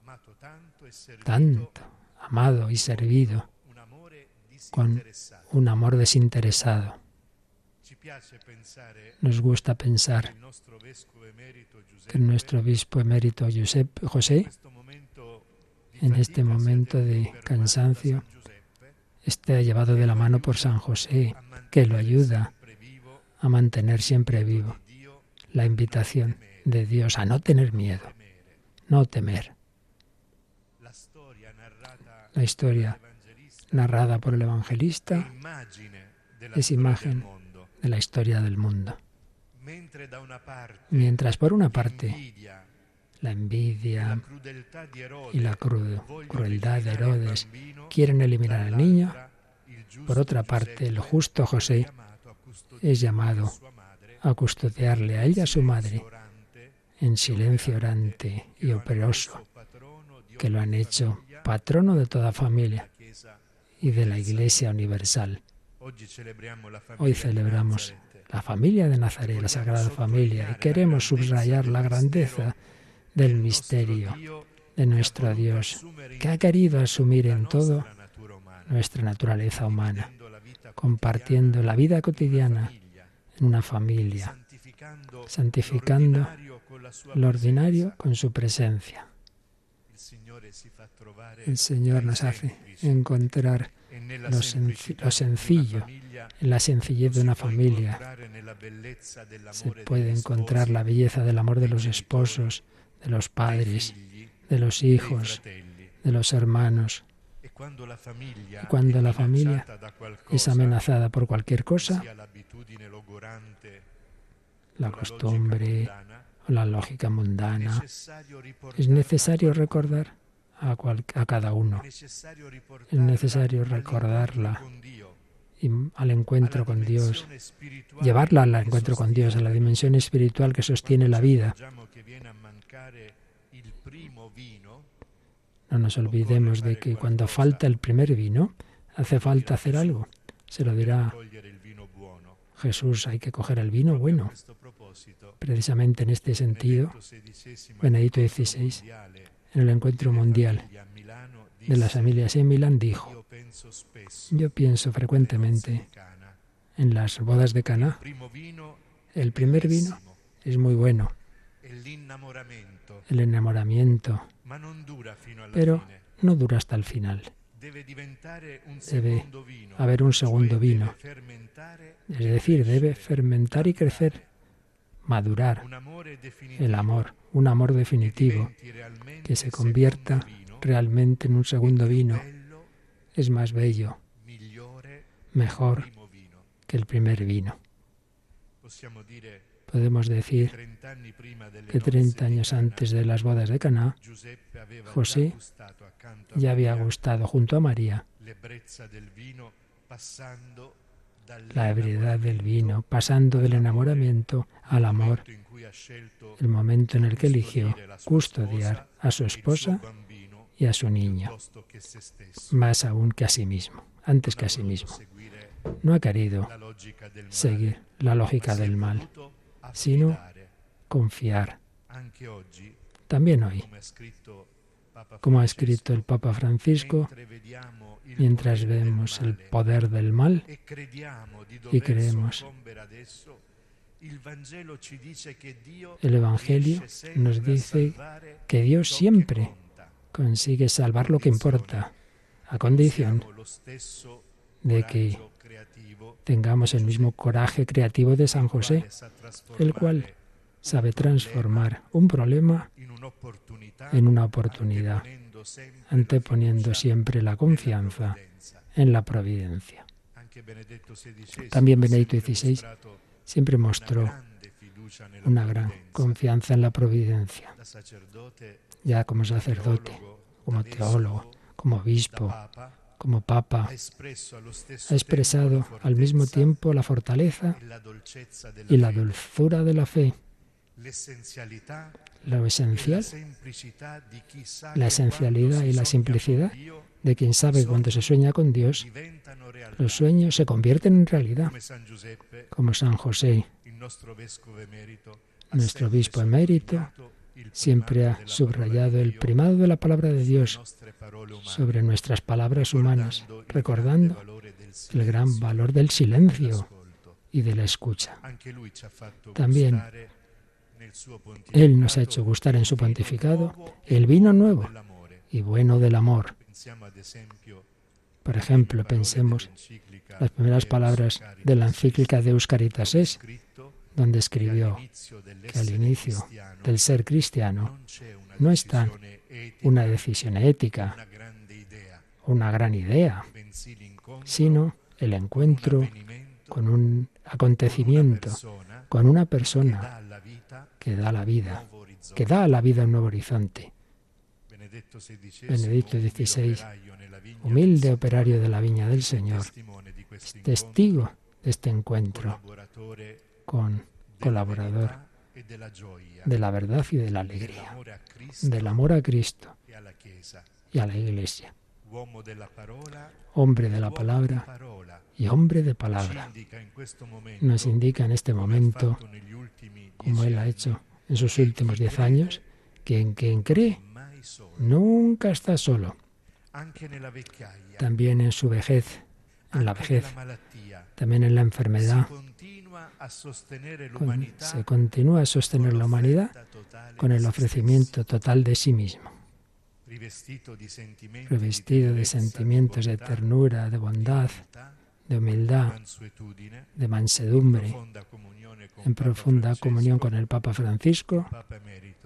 tanto, amado y servido con un amor desinteresado. Nos gusta pensar que nuestro obispo emérito José en este momento de cansancio esté llevado de la mano por San José, que lo ayuda a mantener siempre vivo la invitación de Dios a no tener miedo, no temer. La historia narrada por el evangelista es imagen de la historia del mundo. Mientras por una parte la envidia y la crueldad de Herodes quieren eliminar al niño, por otra parte, el justo José es llamado a custodiarle a ella y a su madre en silencio orante y operoso, que lo han hecho patrono de toda familia y de la Iglesia Universal. Hoy celebramos la familia de Nazaret, la Sagrada Familia, y queremos subrayar la grandeza del misterio de nuestro Dios, que ha querido asumir en todo nuestra naturaleza humana, compartiendo la vida cotidiana en una familia, santificando lo ordinario con su presencia. El Señor nos hace encontrar lo, sencillo, en la sencillez de una familia. Se puede encontrar la belleza del amor de los esposos, de los padres, de los hijos, de los hermanos. Y cuando la familia es amenazada por cualquier cosa, la costumbre o la lógica mundana, es necesario recordar a, a cada uno. Es necesario recordarla y al encuentro con Dios, llevarla al encuentro con Dios, a la dimensión espiritual que sostiene la vida. No nos olvidemos de que cuando falta el primer vino, hace falta hacer algo. Se lo dirá Jesús hay que coger el vino bueno. Precisamente en este sentido, Benedicto XVI, en el encuentro mundial de las familias en Milán, dijo, yo pienso frecuentemente en las bodas de Cana. El primer vino es muy bueno, el enamoramiento, pero no dura hasta el final. Debe haber un segundo vino, es decir, debe fermentar y crecer, madurar el amor, un amor definitivo que se convierta realmente en un segundo vino. Es más bello, mejor que el primer vino. Podemos decir que 30 años antes de las bodas de Caná, José ya había gustado junto a María la ebriedad del vino, pasando del enamoramiento al amor, el momento en el que eligió custodiar a su esposa y a su niño, más aún que a sí mismo, antes que a sí mismo. No ha querido seguir la lógica del mal, sino confiar. También hoy, como ha escrito el Papa Francisco, mientras vemos el poder del mal y creemos, el Evangelio nos dice que Dios siempre consigue salvar lo que importa, a condición de que tengamos el mismo coraje creativo de San José, el cual sabe transformar un problema en una oportunidad, anteponiendo siempre la confianza en la providencia. También Benedicto XVI siempre mostró una gran confianza en la providencia, ya como sacerdote, como teólogo, como obispo, como Papa, ha expresado al mismo tiempo la fortaleza y la dulzura de la fe, lo esencial, la esencialidad y la simplicidad de quien sabe cuando se sueña con Dios, los sueños se convierten en realidad, como San José, nuestro obispo emérito, siempre ha subrayado el primado de la palabra de Dios sobre nuestras palabras humanas, recordando el gran valor del silencio y de la escucha. También Él nos ha hecho gustar en su pontificado el vino nuevo y bueno del amor. Por ejemplo, pensemos las primeras palabras de la encíclica de Euscaritas es, donde escribió que al inicio del ser cristiano no está una decisión ética, una gran idea, sino el encuentro con un acontecimiento, con una persona que da la vida, que da a la vida un nuevo horizonte. Benedicto XVI, humilde operario de la viña del Señor, testigo de este encuentro con colaborador de la verdad y de la alegría, del amor a Cristo y a la Iglesia. Hombre de la palabra y hombre de palabra. Nos indica en este momento, como él ha hecho en sus últimos diez años, que en quien cree nunca está solo. También en su vejez, en la vejez, también en la enfermedad, se continúa a sostener la humanidad con el ofrecimiento total de sí mismo. Revestido de sentimientos de ternura, de bondad, de humildad, de mansedumbre, en profunda comunión con el Papa Francisco,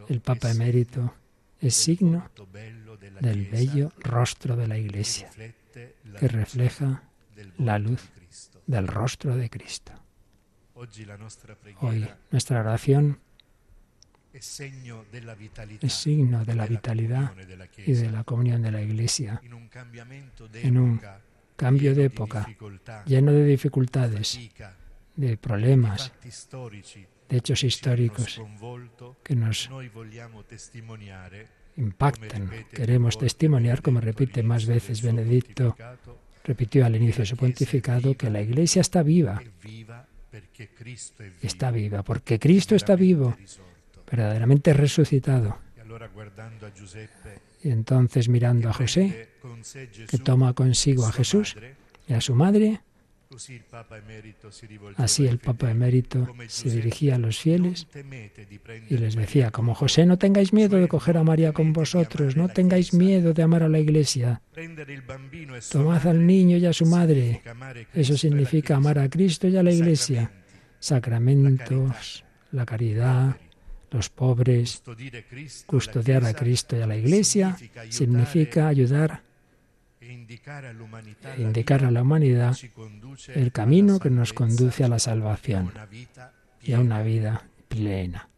el Papa emérito es signo del bello rostro de la Iglesia, que refleja la luz del rostro de Cristo. Hoy nuestra oración es signo de la vitalidad y de la comunión de la Iglesia. En un cambio de época lleno de dificultades, de problemas, de hechos históricos que nos impactan. Queremos testimoniar, como repite más veces Benedicto, repitió al inicio de su pontificado, que la Iglesia está viva. Está viva, porque Cristo está vivo, verdaderamente resucitado. Y entonces mirando a José, que toma consigo a Jesús y a su madre, Así el Papa emérito se dirigía a los fieles y les decía, como José, no tengáis miedo de coger a María con vosotros, no tengáis miedo de amar a la iglesia. Tomad al niño y a su madre. Eso significa amar a Cristo y a la iglesia. Sacramentos, la caridad, los pobres. Custodiar a Cristo y a la iglesia significa ayudar e indicar a la humanidad el camino que nos conduce a la salvación y a una vida plena.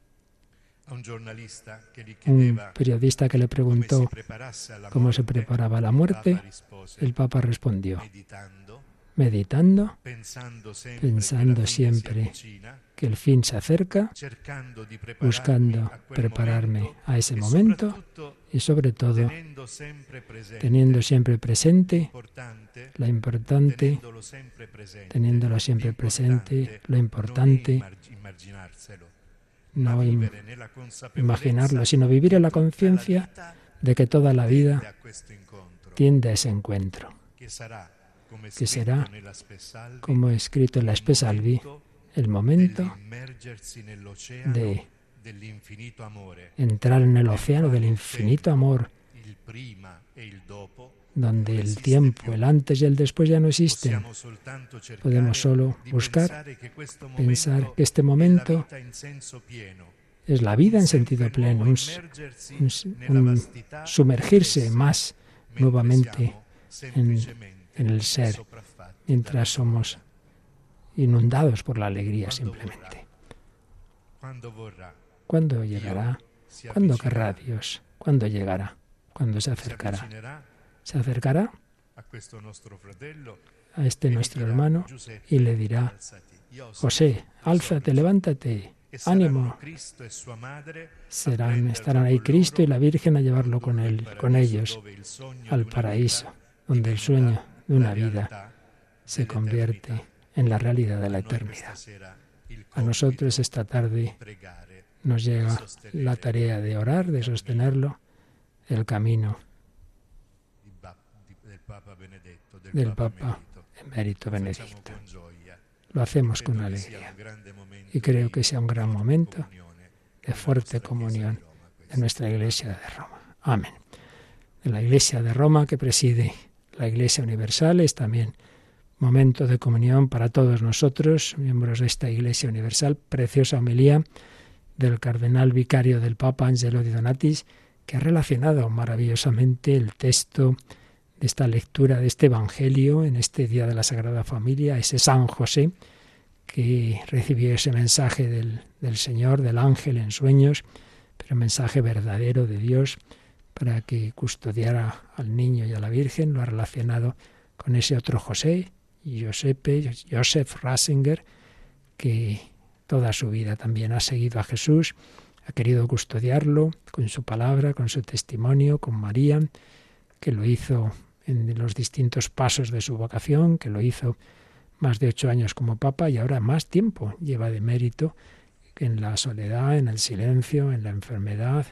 Un periodista que le preguntó cómo se preparaba la muerte, el Papa respondió, meditando, pensando siempre que el fin se acerca, buscando prepararme a ese momento y sobre todo teniendo siempre presente lo importante, teniéndolo siempre presente, lo importante, no imaginarlo, sino vivir en la conciencia de que toda la vida tiende a ese encuentro, que será, como escrito en la Espesalvi, el momento de entrar en el océano del infinito amor, donde el tiempo, el antes y el después ya no existen. Podemos solo buscar, pensar que este momento es la vida en sentido pleno, un, sumergirse más nuevamente en, en el ser, mientras somos inundados por la alegría simplemente. ¿Cuándo llegará? ¿Cuándo querrá Dios? ¿Cuándo llegará? ¿Cuándo se acercará? Se acercará a este nuestro hermano y le dirá, José, álzate, levántate, ánimo. Serán, estarán ahí Cristo y la Virgen a llevarlo con, él, con ellos al paraíso, donde el sueño de una vida se convierte en la realidad de la eternidad. A nosotros esta tarde nos llega la tarea de orar, de sostenerlo, el camino del Papa emérito Benedicto. Lo hacemos con alegría y creo que sea un gran momento de fuerte comunión de nuestra Iglesia de Roma. Amén. De la Iglesia de Roma que preside la Iglesia Universal es también momento de comunión para todos nosotros, miembros de esta Iglesia Universal. Preciosa homilía del cardenal vicario del Papa Angelo Di Donatis, que ha relacionado maravillosamente el texto de esta lectura de este Evangelio en este Día de la Sagrada Familia, ese San José que recibió ese mensaje del, del Señor, del ángel en sueños, pero mensaje verdadero de Dios para que custodiara al niño y a la Virgen, lo ha relacionado con ese otro José, Giuseppe, Joseph Ratzinger, que toda su vida también ha seguido a Jesús, ha querido custodiarlo con su palabra, con su testimonio, con María, que lo hizo en los distintos pasos de su vocación, que lo hizo más de ocho años como papa y ahora más tiempo lleva de mérito en la soledad, en el silencio, en la enfermedad,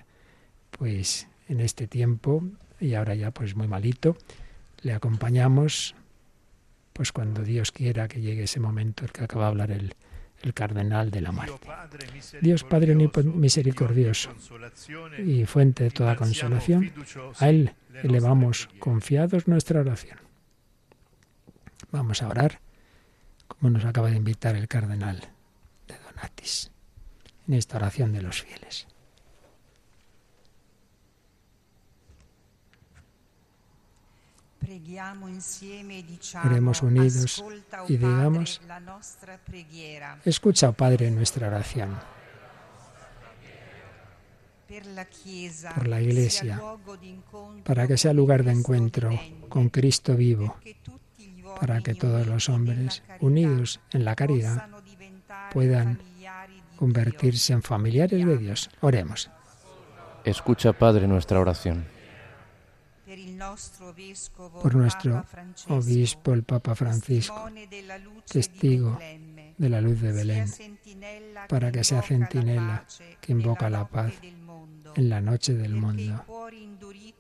pues en este tiempo y ahora ya pues muy malito, le acompañamos pues cuando Dios quiera que llegue ese momento el que acaba de hablar el, el cardenal de la muerte. Dios Padre misericordioso y fuente de toda consolación, a Él elevamos confiados nuestra oración. Vamos a orar como nos acaba de invitar el cardenal de Donatis en esta oración de los fieles. Oremos unidos y digamos, escucha, Padre, nuestra oración. Por la Iglesia, para que sea lugar de encuentro con Cristo vivo, para que todos los hombres, unidos en la caridad, puedan convertirse en familiares de Dios. Oremos. Escucha, Padre, nuestra oración por nuestro obispo, el Papa Francisco, testigo de la luz de Belén, para que sea centinela que invoca la paz en la noche del mundo,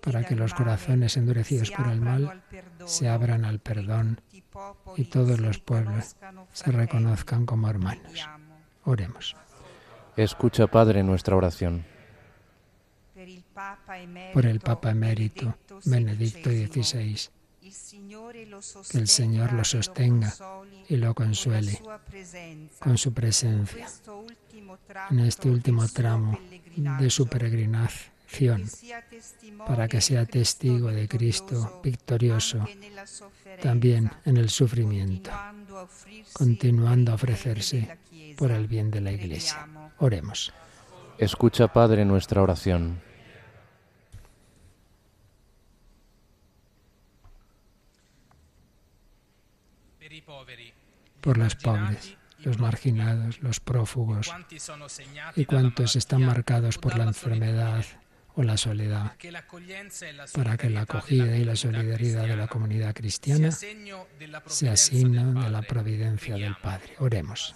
para que los corazones endurecidos por el mal se abran al perdón y todos los pueblos se reconozcan como hermanos. Oremos. Escucha, Padre, nuestra oración. Por el Papa emérito Benedicto XVI, que el Señor lo sostenga y lo consuele con su presencia en este último tramo de su peregrinación, para que sea testigo de Cristo victorioso también en el sufrimiento, continuando a ofrecerse por el bien de la Iglesia. Oremos. Escucha, Padre, nuestra oración. Por los pobres, los marginados, los prófugos y cuantos están marcados por la enfermedad o la soledad, para que la acogida y la solidaridad de la comunidad cristiana sea signo de la providencia del Padre. Oremos.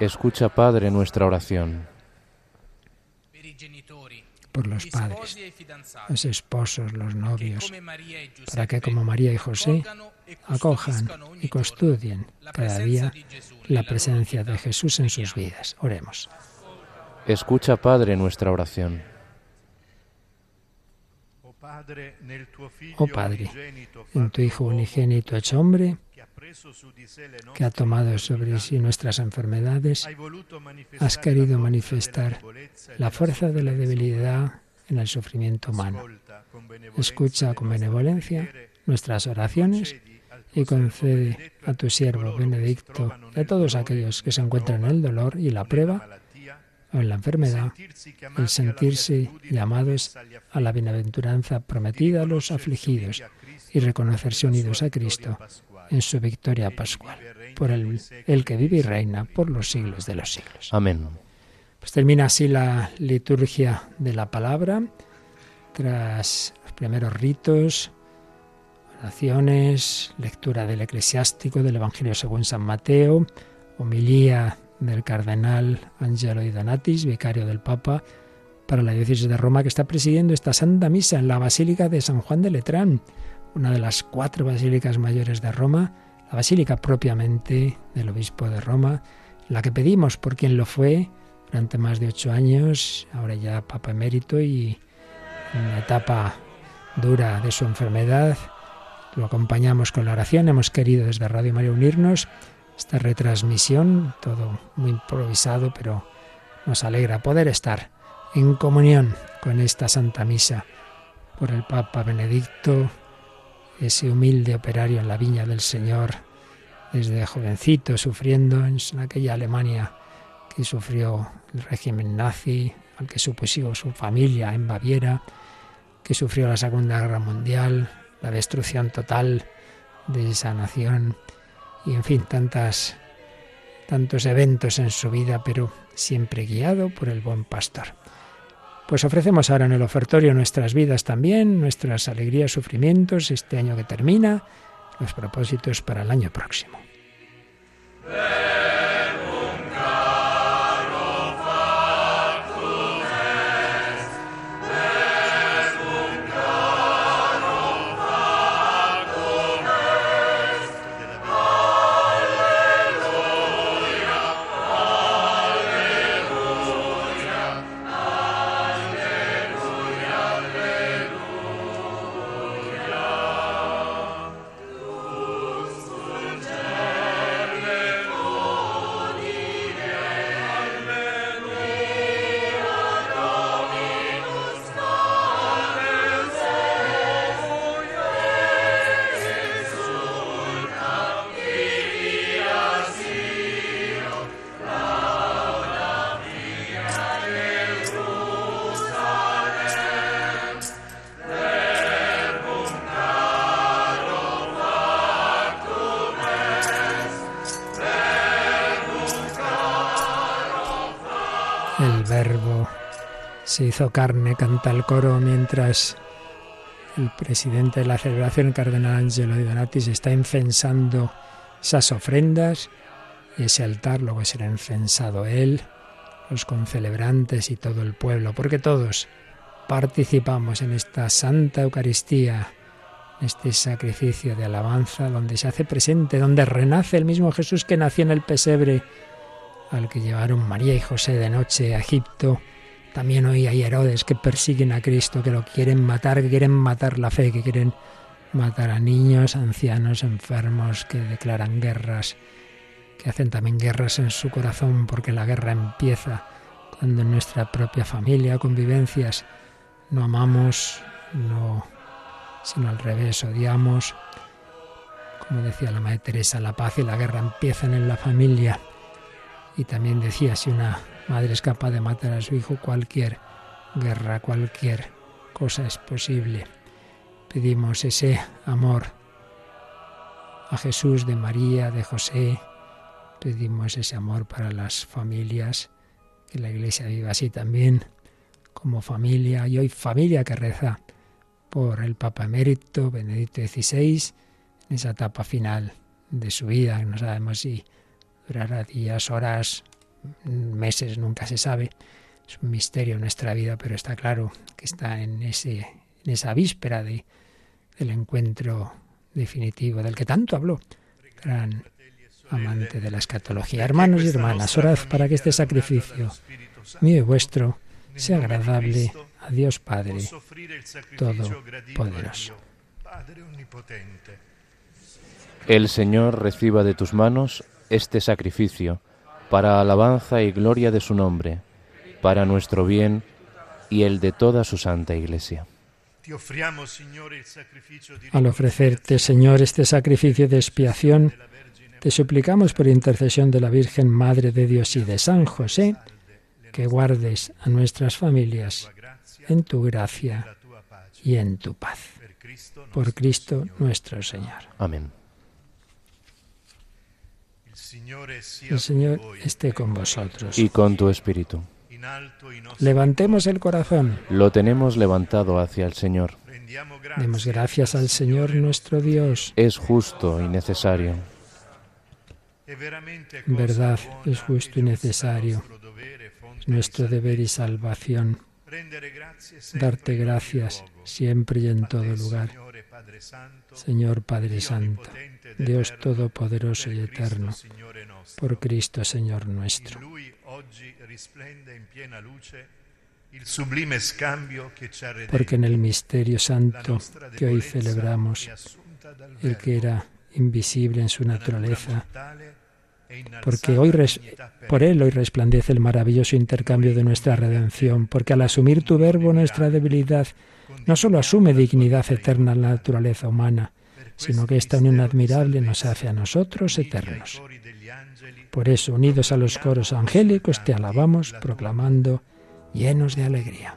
Escucha, Padre, nuestra oración. Por los padres, los esposos, los novios, para que como María y José acojan y custodien cada día la presencia de Jesús en sus vidas. Oremos. Escucha, Padre, nuestra oración. Oh Padre, en tu Hijo unigénito hecho hombre, que ha tomado sobre sí nuestras enfermedades, has querido manifestar la fuerza de la debilidad en el sufrimiento humano. Escucha con benevolencia nuestras oraciones y concede a tu siervo Benedicto y a todos aquellos que se encuentran en el dolor y la prueba o en la enfermedad, el sentirse llamados a la bienaventuranza prometida a los afligidos y reconocerse unidos a Cristo en su victoria pascual, por el, el que vive y reina por los siglos de los siglos. Amén. Pues termina así la liturgia de la palabra, tras los primeros ritos, oraciones, lectura del eclesiástico del Evangelio según San Mateo, homilía del cardenal Angelo Di Donatis, vicario del Papa para la diócesis de Roma, que está presidiendo esta Santa Misa en la Basílica de San Juan de Letrán, una de las cuatro basílicas mayores de Roma, la basílica propiamente del obispo de Roma, la que pedimos por quien lo fue durante más de ocho años, ahora ya Papa emérito y en una etapa dura de su enfermedad. Lo acompañamos con la oración. Hemos querido desde Radio María unirnos esta retransmisión, todo muy improvisado, pero nos alegra poder estar en comunión con esta Santa Misa por el Papa Benedicto, ese humilde operario en la viña del Señor, desde jovencito sufriendo en aquella Alemania que sufrió el régimen nazi, al que supuso su familia en Baviera, que sufrió la Segunda Guerra Mundial, la destrucción total de esa nación y en fin, tantas tantos eventos en su vida, pero siempre guiado por el buen pastor. Pues ofrecemos ahora en el ofertorio nuestras vidas también, nuestras alegrías, sufrimientos, este año que termina, los propósitos para el año próximo. Se hizo carne, canta el coro, mientras el presidente de la celebración, el cardenal Angelo Di Donatis, está incensando esas ofrendas y ese altar luego será incensado él, los concelebrantes y todo el pueblo, porque todos participamos en esta Santa Eucaristía, este sacrificio de alabanza donde se hace presente, donde renace el mismo Jesús que nació en el pesebre, al que llevaron María y José de noche a Egipto. También hoy hay Herodes que persiguen a Cristo, que lo quieren matar, que quieren matar la fe, que quieren matar a niños, ancianos, enfermos, que declaran guerras, que hacen también guerras en su corazón, porque la guerra empieza cuando en nuestra propia familia, convivencias, no amamos, no, sino al revés, odiamos. Como decía la Madre Teresa, la paz y la guerra empiezan en la familia. Y también decía, si una madre es capaz de matar a su hijo, cualquier guerra, cualquier cosa es posible. Pedimos ese amor a Jesús de María, de José. Pedimos ese amor para las familias, que la Iglesia viva así también, como familia, y hoy familia que reza por el Papa Emérito Benedicto XVI en esa etapa final de su vida, no sabemos si durará días, horas, meses, nunca se sabe. Es un misterio en nuestra vida, pero está claro que está en, ese, en esa víspera de, del encuentro definitivo del que tanto habló, gran amante de la escatología. Hermanos y hermanas, orad para que este sacrificio mío y vuestro sea agradable a Dios Padre Todopoderoso. El Señor reciba de tus manos este sacrificio para alabanza y gloria de su nombre, para nuestro bien y el de toda su santa Iglesia. Al ofrecerte, Señor, este sacrificio de expiación, te suplicamos por intercesión de la Virgen Madre de Dios y de San José, que guardes a nuestras familias en tu gracia y en tu paz. Por Cristo nuestro Señor. Amén. El Señor esté con vosotros. Y con tu espíritu. Levantemos el corazón. Lo tenemos levantado hacia el Señor. Demos gracias al Señor nuestro Dios. Es justo y necesario. En verdad es justo y necesario. Nuestro deber y salvación. Darte gracias siempre y en todo lugar. Señor Padre Santo, Dios Todopoderoso y Eterno, por Cristo Señor nuestro. Porque en el misterio santo que hoy celebramos, el que era invisible en su naturaleza, porque hoy por él hoy resplandece el maravilloso intercambio de nuestra redención, porque al asumir tu verbo nuestra debilidad no solo asume dignidad eterna la naturaleza humana, sino que esta unión admirable nos hace a nosotros eternos. Por eso, unidos a los coros angélicos, te alabamos, proclamando, llenos de alegría.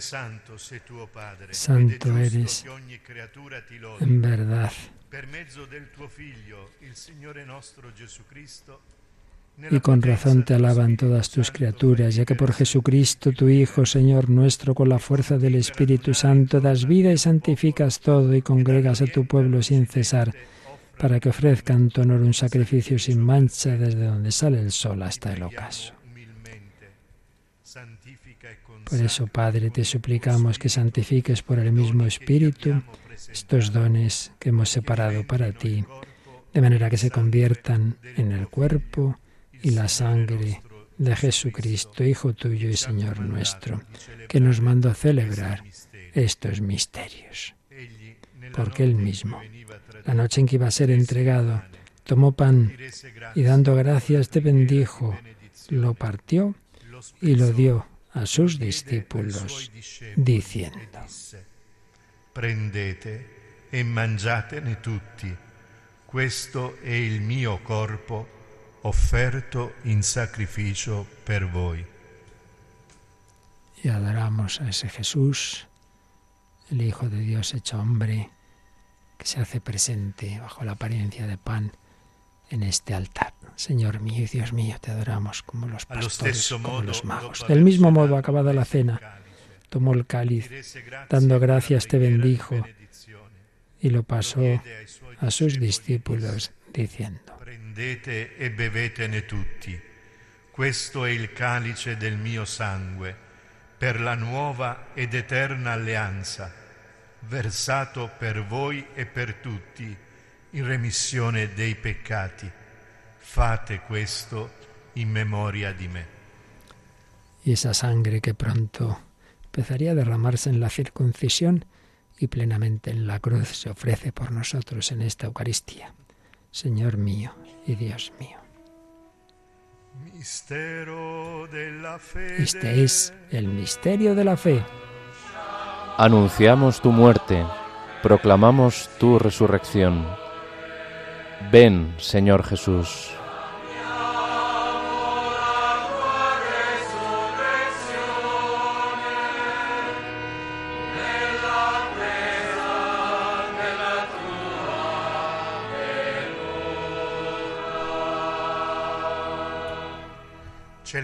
Santo. Santo eres en verdad. Y con razón te alaban todas tus criaturas, ya que por Jesucristo, tu Hijo, Señor nuestro, con la fuerza del Espíritu Santo, das vida y santificas todo y congregas a tu pueblo sin cesar, para que ofrezcan tu honor un sacrificio sin mancha desde donde sale el sol hasta el ocaso. Por eso, Padre, te suplicamos que santifiques por el mismo Espíritu estos dones que hemos separado para ti, de manera que se conviertan en el cuerpo y la sangre de Jesucristo, Hijo tuyo y Señor nuestro, que nos mandó a celebrar estos misterios. Porque Él mismo, la noche en que iba a ser entregado, tomó pan y dando gracias te bendijo, lo partió y lo dio a sus discípulos, diciendo, Prendete e mangiatene tutti, questo è il mio corpo offerto in sacrificio per voi. Y adoramos a ese Jesús, el Hijo de Dios hecho hombre, que se hace presente bajo la apariencia de pan en este altar. Señor mío y Dios mío, te adoramos como los pastores, como los magos. Del mismo modo, acabada la cena, tomó el cáliz, dando gracias te bendijo y lo pasó a sus discípulos diciendo, Prendete e bevetene tutti, questo è il calice del mio sangue, per la nuova ed eterna alleanza, versato per voi e per tutti in remissione dei peccati. Fate questo in memoria di me. Y esa sangre que pronto empezaría a derramarse en la circuncisión y plenamente en la cruz se ofrece por nosotros en esta Eucaristía. Señor mío y Dios mío. Este es el misterio de la fe. Anunciamos tu muerte, proclamamos tu resurrección. Ven, Señor Jesús.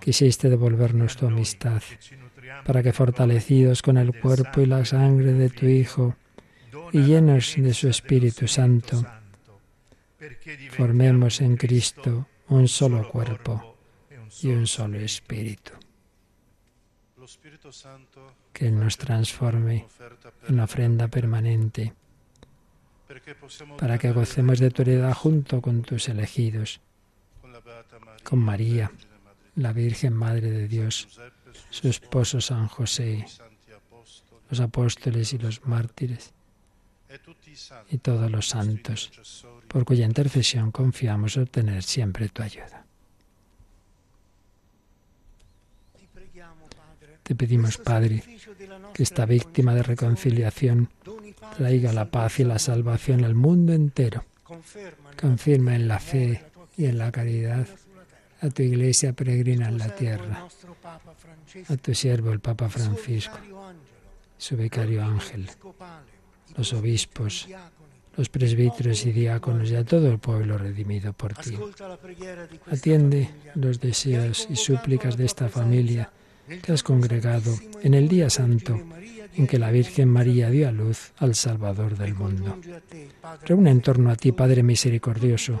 quisiste devolvernos tu amistad, para que fortalecidos con el cuerpo y la sangre de tu Hijo y llenos de su Espíritu Santo, formemos en Cristo un solo cuerpo y un solo espíritu. Que nos transforme en ofrenda permanente, para que gocemos de tu heredad junto con tus elegidos, con María, la Virgen Madre de Dios, su esposo San José, los apóstoles y los mártires, y todos los santos, por cuya intercesión confiamos obtener siempre tu ayuda. Te pedimos, Padre, que esta víctima de reconciliación traiga la paz y la salvación al mundo entero. Confirma en la fe y en la caridad a tu iglesia peregrina en la tierra, a tu siervo el Papa Francisco, su vicario Ángel, los obispos, los presbíteros y diáconos y a todo el pueblo redimido por ti. Atiende los deseos y súplicas de esta familia que has congregado en el día santo en que la Virgen María dio a luz al Salvador del mundo. Reúne en torno a ti, Padre misericordioso,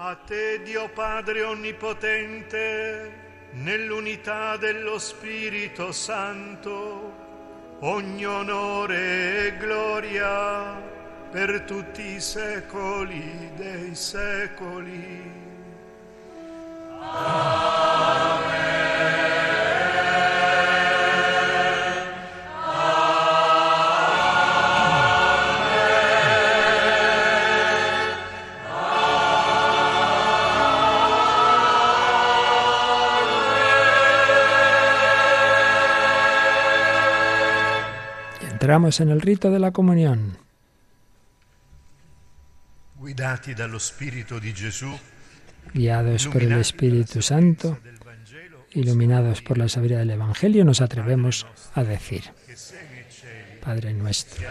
a te Dio Padre Onnipotente, nell'unità dello Spirito Santo, ogni onore e gloria per tutti i secoli dei secoli. Entramos en el rito de la comunión. Guidati dallo Spirito di Gesù, guiados por el Espíritu Santo, iluminados por la sabiduría del Evangelio, nos atrevemos a decir, Padre nuestro,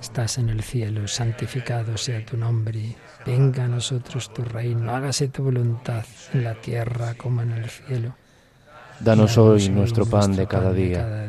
estás en el cielo, santificado sea tu nombre, venga a nosotros tu reino, hágase tu voluntad en la tierra como en el cielo. Danos hoy nuestro pan de cada día.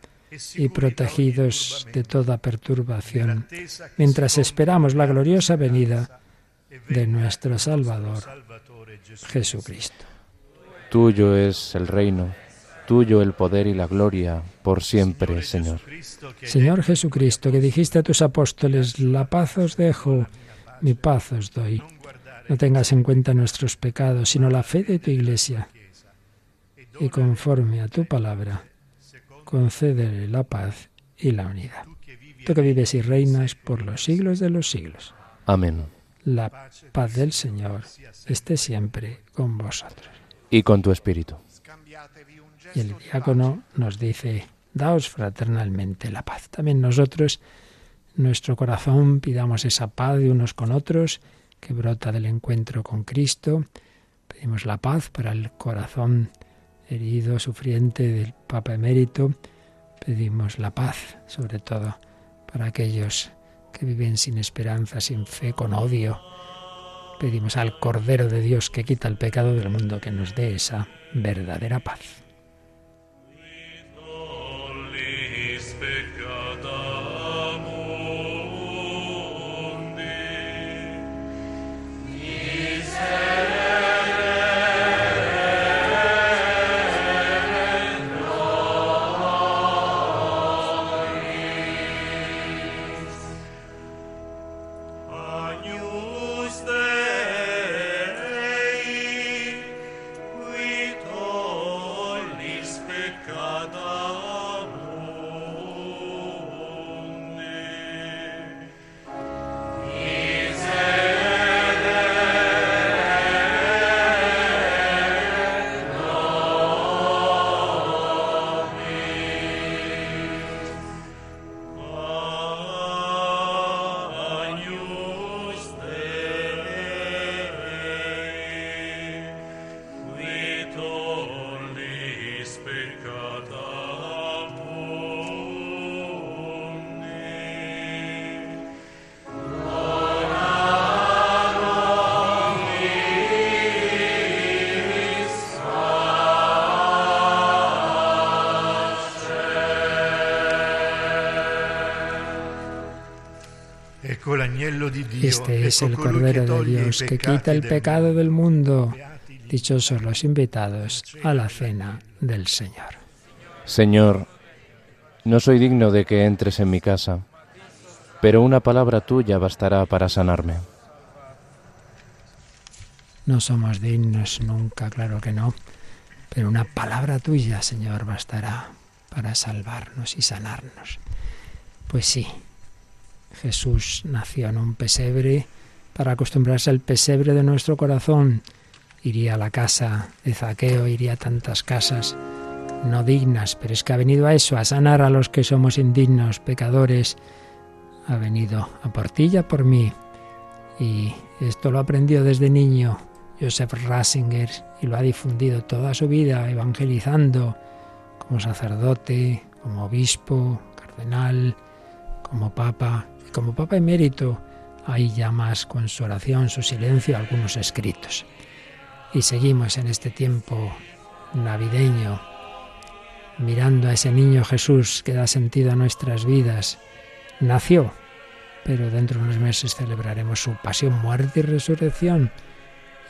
y protegidos de toda perturbación, mientras esperamos la gloriosa venida de nuestro Salvador Jesucristo. Tuyo es el reino, tuyo el poder y la gloria, por siempre, Señor. Señor Jesucristo, que dijiste a tus apóstoles, la paz os dejo, mi paz os doy. No tengas en cuenta nuestros pecados, sino la fe de tu iglesia. Y conforme a tu palabra, concédele la paz y la unidad. Tú que vives y reinas por los siglos de los siglos. Amén. La paz del Señor esté siempre con vosotros. Y con tu espíritu. Y el diácono nos dice, daos fraternalmente la paz. También nosotros, nuestro corazón, pidamos esa paz de unos con otros que brota del encuentro con Cristo. Pedimos la paz para el corazón herido, sufriente del Papa emérito. Pedimos la paz, sobre todo, para aquellos que viven sin esperanza, sin fe, con odio. Pedimos al Cordero de Dios que quita el pecado del mundo que nos dé esa verdadera paz. Este es el Cordero de Dios que quita el pecado del mundo. Dichosos los invitados a la cena del Señor. Señor, no soy digno de que entres en mi casa, pero una palabra tuya bastará para sanarme. No somos dignos nunca, claro que no, pero una palabra tuya, Señor, bastará para salvarnos y sanarnos. Pues sí, Jesús nació en un pesebre para acostumbrarse al pesebre de nuestro corazón. Iría a la casa de Zaqueo, iría a tantas casas no dignas, pero es que ha venido a eso, a sanar a los que somos indignos, pecadores. Ha venido a por ti y a por mí. Y esto lo aprendió desde niño Joseph Ratzinger y lo ha difundido toda su vida evangelizando como sacerdote, como obispo, cardenal, como papa, como papa emérito. Hay ya más con su oración, su silencio, algunos escritos. Y seguimos en este tiempo navideño, mirando a ese niño Jesús que da sentido a nuestras vidas. Nació, pero dentro de unos meses celebraremos su pasión, muerte y resurrección.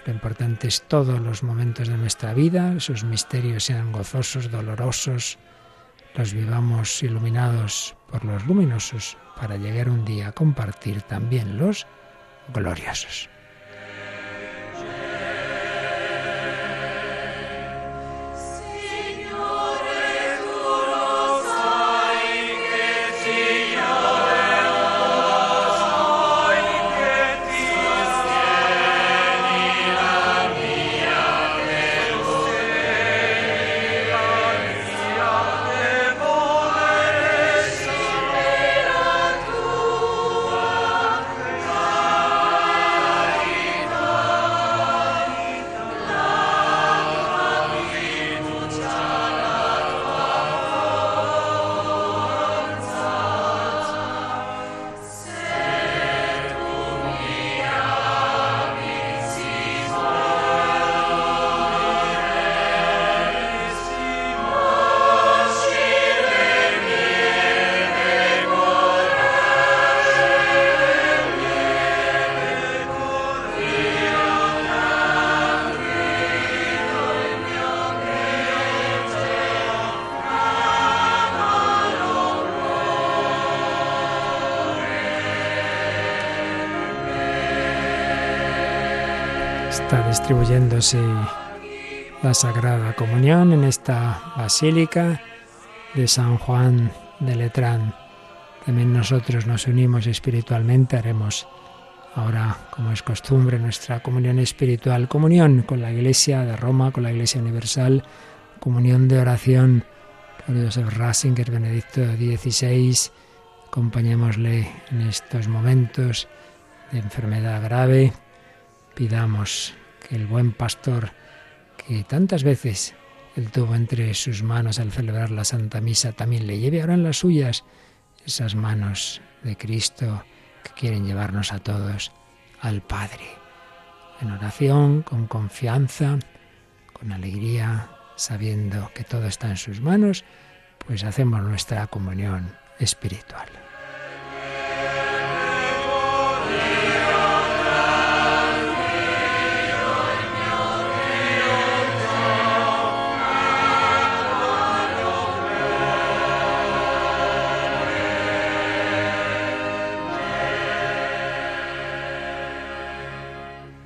Lo importante es todos los momentos de nuestra vida, sus misterios sean gozosos, dolorosos, los vivamos iluminados por los luminosos para llegar un día a compartir también los gloriosos. Distribuyéndose la Sagrada Comunión en esta basílica de San Juan de Letrán. También nosotros nos unimos espiritualmente, haremos ahora, como es costumbre, nuestra comunión espiritual, comunión con la Iglesia de Roma, con la Iglesia Universal, comunión de oración con Joseph Ratzinger, Benedicto XVI. Acompañémosle en estos momentos de enfermedad grave. Pidamos el buen pastor que tantas veces él tuvo entre sus manos al celebrar la Santa Misa también le lleve ahora en las suyas esas manos de Cristo que quieren llevarnos a todos al Padre. En oración, con confianza, con alegría, sabiendo que todo está en sus manos, pues hacemos nuestra comunión espiritual.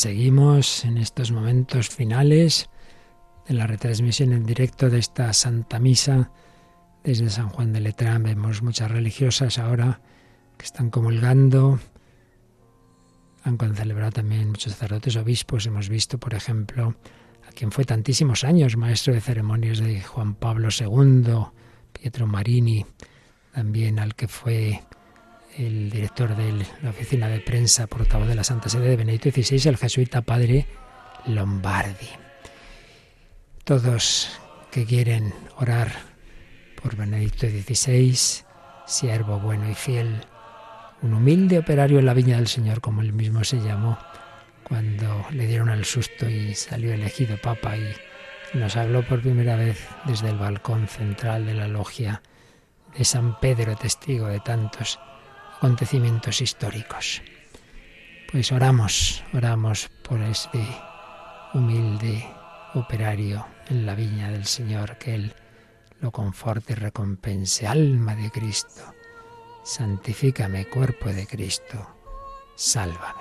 Seguimos en estos momentos finales de la retransmisión en directo de esta Santa Misa desde San Juan de Letrán. Vemos muchas religiosas ahora que están comulgando. Han celebrado también muchos sacerdotes, obispos. Hemos visto, por ejemplo, a quien fue tantísimos años maestro de ceremonias de Juan Pablo II, Pietro Marini, también al que fue el director de la oficina de prensa portavoz de la Santa Sede de Benedicto XVI, el jesuita padre Lombardi. Todos que quieren orar por Benedicto XVI, siervo bueno y fiel, un humilde operario en la viña del Señor, como él mismo se llamó, cuando le dieron el susto y salió elegido papa y nos habló por primera vez desde el balcón central de la logia de San Pedro, testigo de tantos acontecimientos históricos. Pues oramos, oramos por este humilde operario en la viña del Señor, que Él lo conforte y recompense. Alma de Cristo, santifícame, cuerpo de Cristo, sálvame.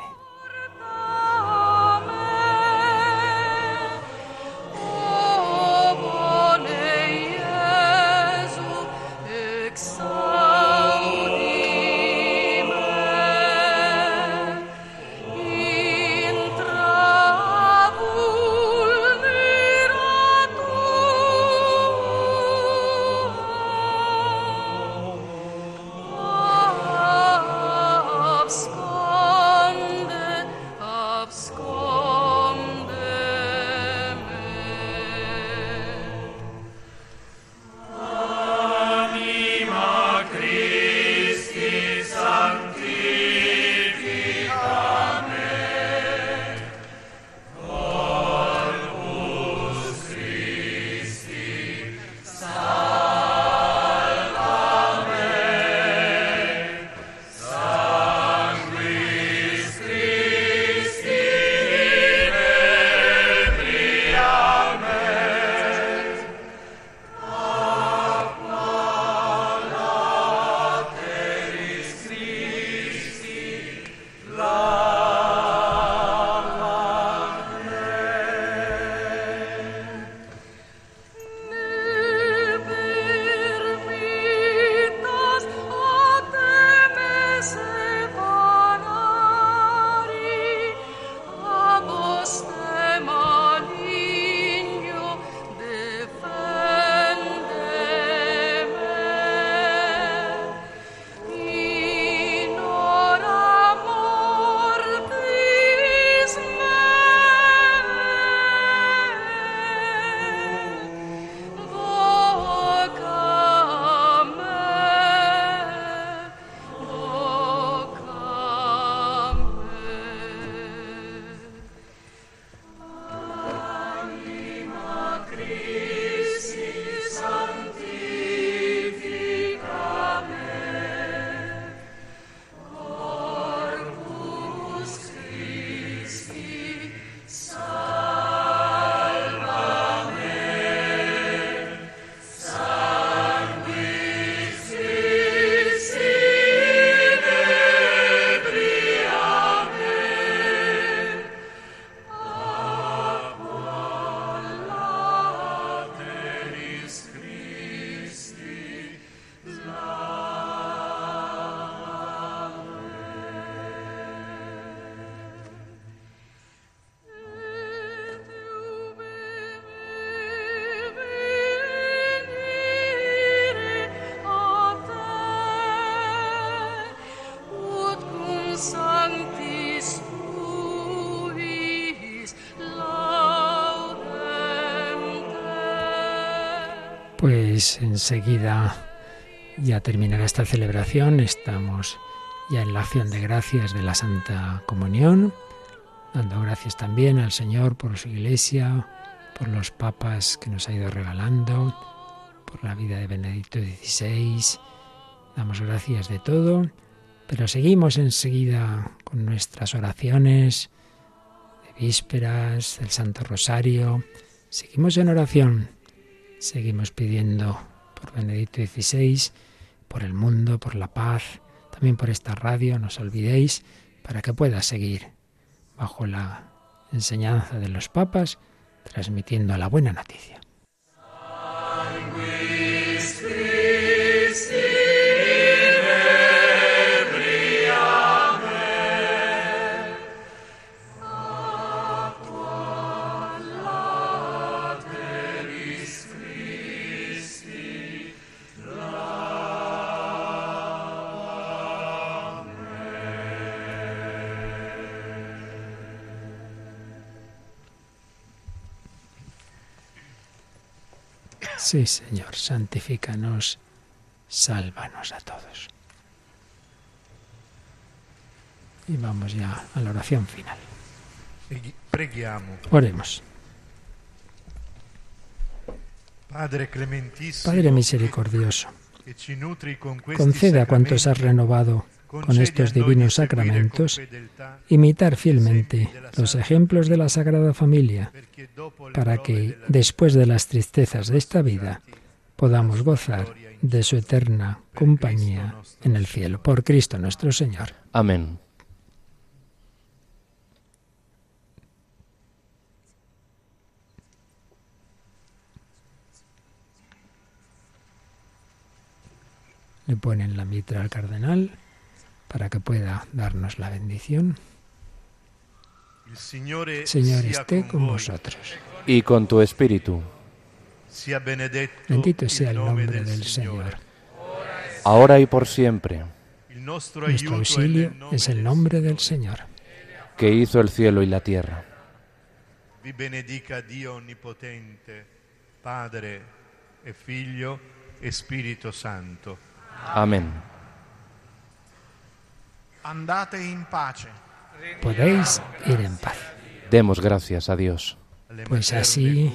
Pues enseguida ya terminará esta celebración. Estamos ya en la acción de gracias de la Santa Comunión, dando gracias también al Señor por su iglesia, por los papas que nos ha ido regalando, por la vida de Benedicto XVI. Damos gracias de todo, pero seguimos enseguida con nuestras oraciones de vísperas, del Santo Rosario. Seguimos en oración Seguimos pidiendo por Benedicto XVI, por el mundo, por la paz, también por esta radio, no os olvidéis, para que pueda seguir bajo la enseñanza de los papas, transmitiendo la buena noticia. Sí, Señor, santifícanos, sálvanos a todos. Y vamos ya a la oración final. Oremos. Padre misericordioso, concede a cuantos has renovado con estos divinos sacramentos, imitar fielmente los ejemplos de la Sagrada Familia, para que, después de las tristezas de esta vida, podamos gozar de su eterna compañía en el cielo. Por Cristo nuestro Señor. Amén. Le ponen la mitra al cardenal para que pueda darnos la bendición. Señor esté con vosotros. Y con tu espíritu. Bendito sea el nombre del Señor. Ahora y por siempre. Nuestro auxilio es el nombre del Señor. Que hizo el cielo y la tierra. Vi benedica Dio onnipotente, Padre e Figlio e Spirito Santo. Amén. Andate in pace. Podéis ir en paz. Demos gracias a Dios. Pues así,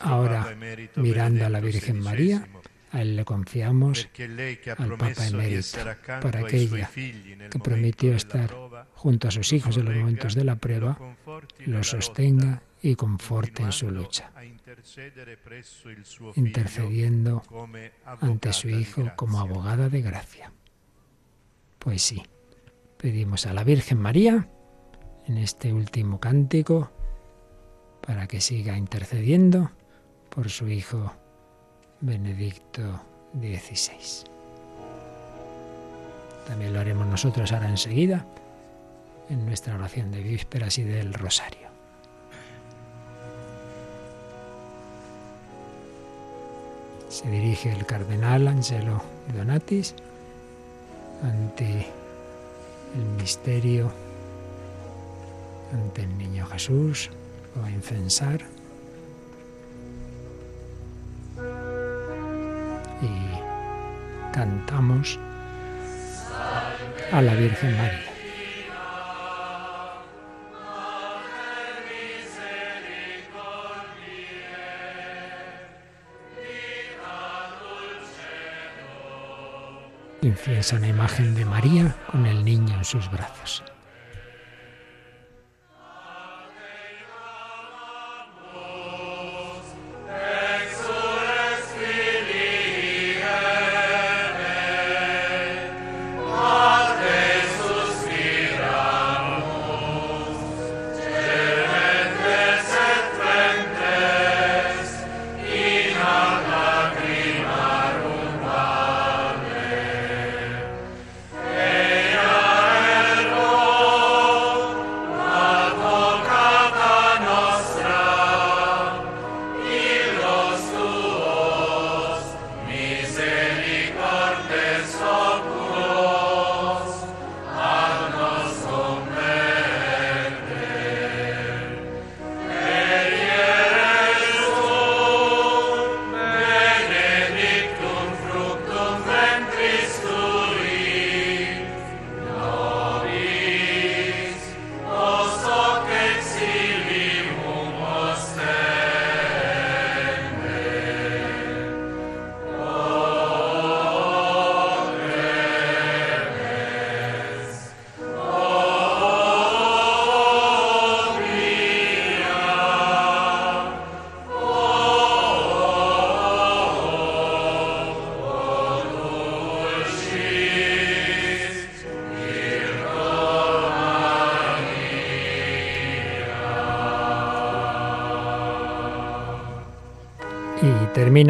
ahora mirando a la Virgen María, a Él le confiamos al Papa Emérito, para que ella, que prometió estar junto a sus hijos en los momentos de la prueba, los sostenga y conforte en su lucha, intercediendo ante su Hijo como abogada de gracia. Pues sí, pedimos a la Virgen María en este último cántico para que siga intercediendo por su Hijo Benedicto XVI. También lo haremos nosotros ahora enseguida en nuestra oración de vísperas y del rosario. Se dirige el cardenal Angelo Donatis ante el misterio, ante el niño Jesús, lo va a incensar y cantamos a la Virgen María. Inciensa una imagen de María con el niño en sus brazos.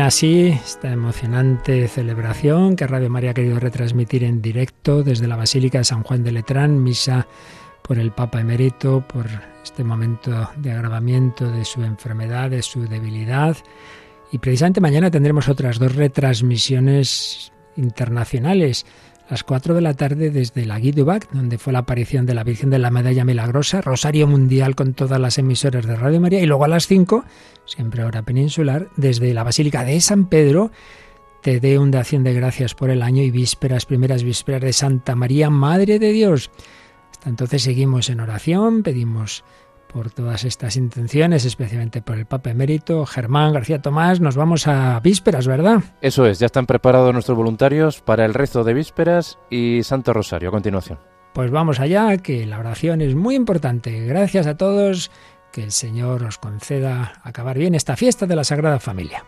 Así esta emocionante celebración que Radio María ha querido retransmitir en directo desde la Basílica de San Juan de Letrán, misa por el Papa Emérito, por este momento de agravamiento de su enfermedad, de su debilidad. Y precisamente mañana tendremos otras dos retransmisiones internacionales. las 4 de la tarde desde la Guidubac, donde fue la aparición de la Virgen de la Medalla Milagrosa, Rosario Mundial con todas las emisoras de Radio María, y luego a las 5, siempre hora peninsular, desde la Basílica de San Pedro, te dé un de acción de gracias por el año y vísperas, primeras vísperas de Santa María, Madre de Dios. Hasta entonces seguimos en oración, pedimos por todas estas intenciones, especialmente por el Papa Emérito, Germán García Tomás. Nos vamos a vísperas, ¿verdad? Eso es, ya están preparados nuestros voluntarios para el rezo de vísperas y Santo Rosario a continuación. Pues vamos allá, que la oración es muy importante. Gracias a todos, que el Señor os conceda acabar bien esta fiesta de la Sagrada Familia.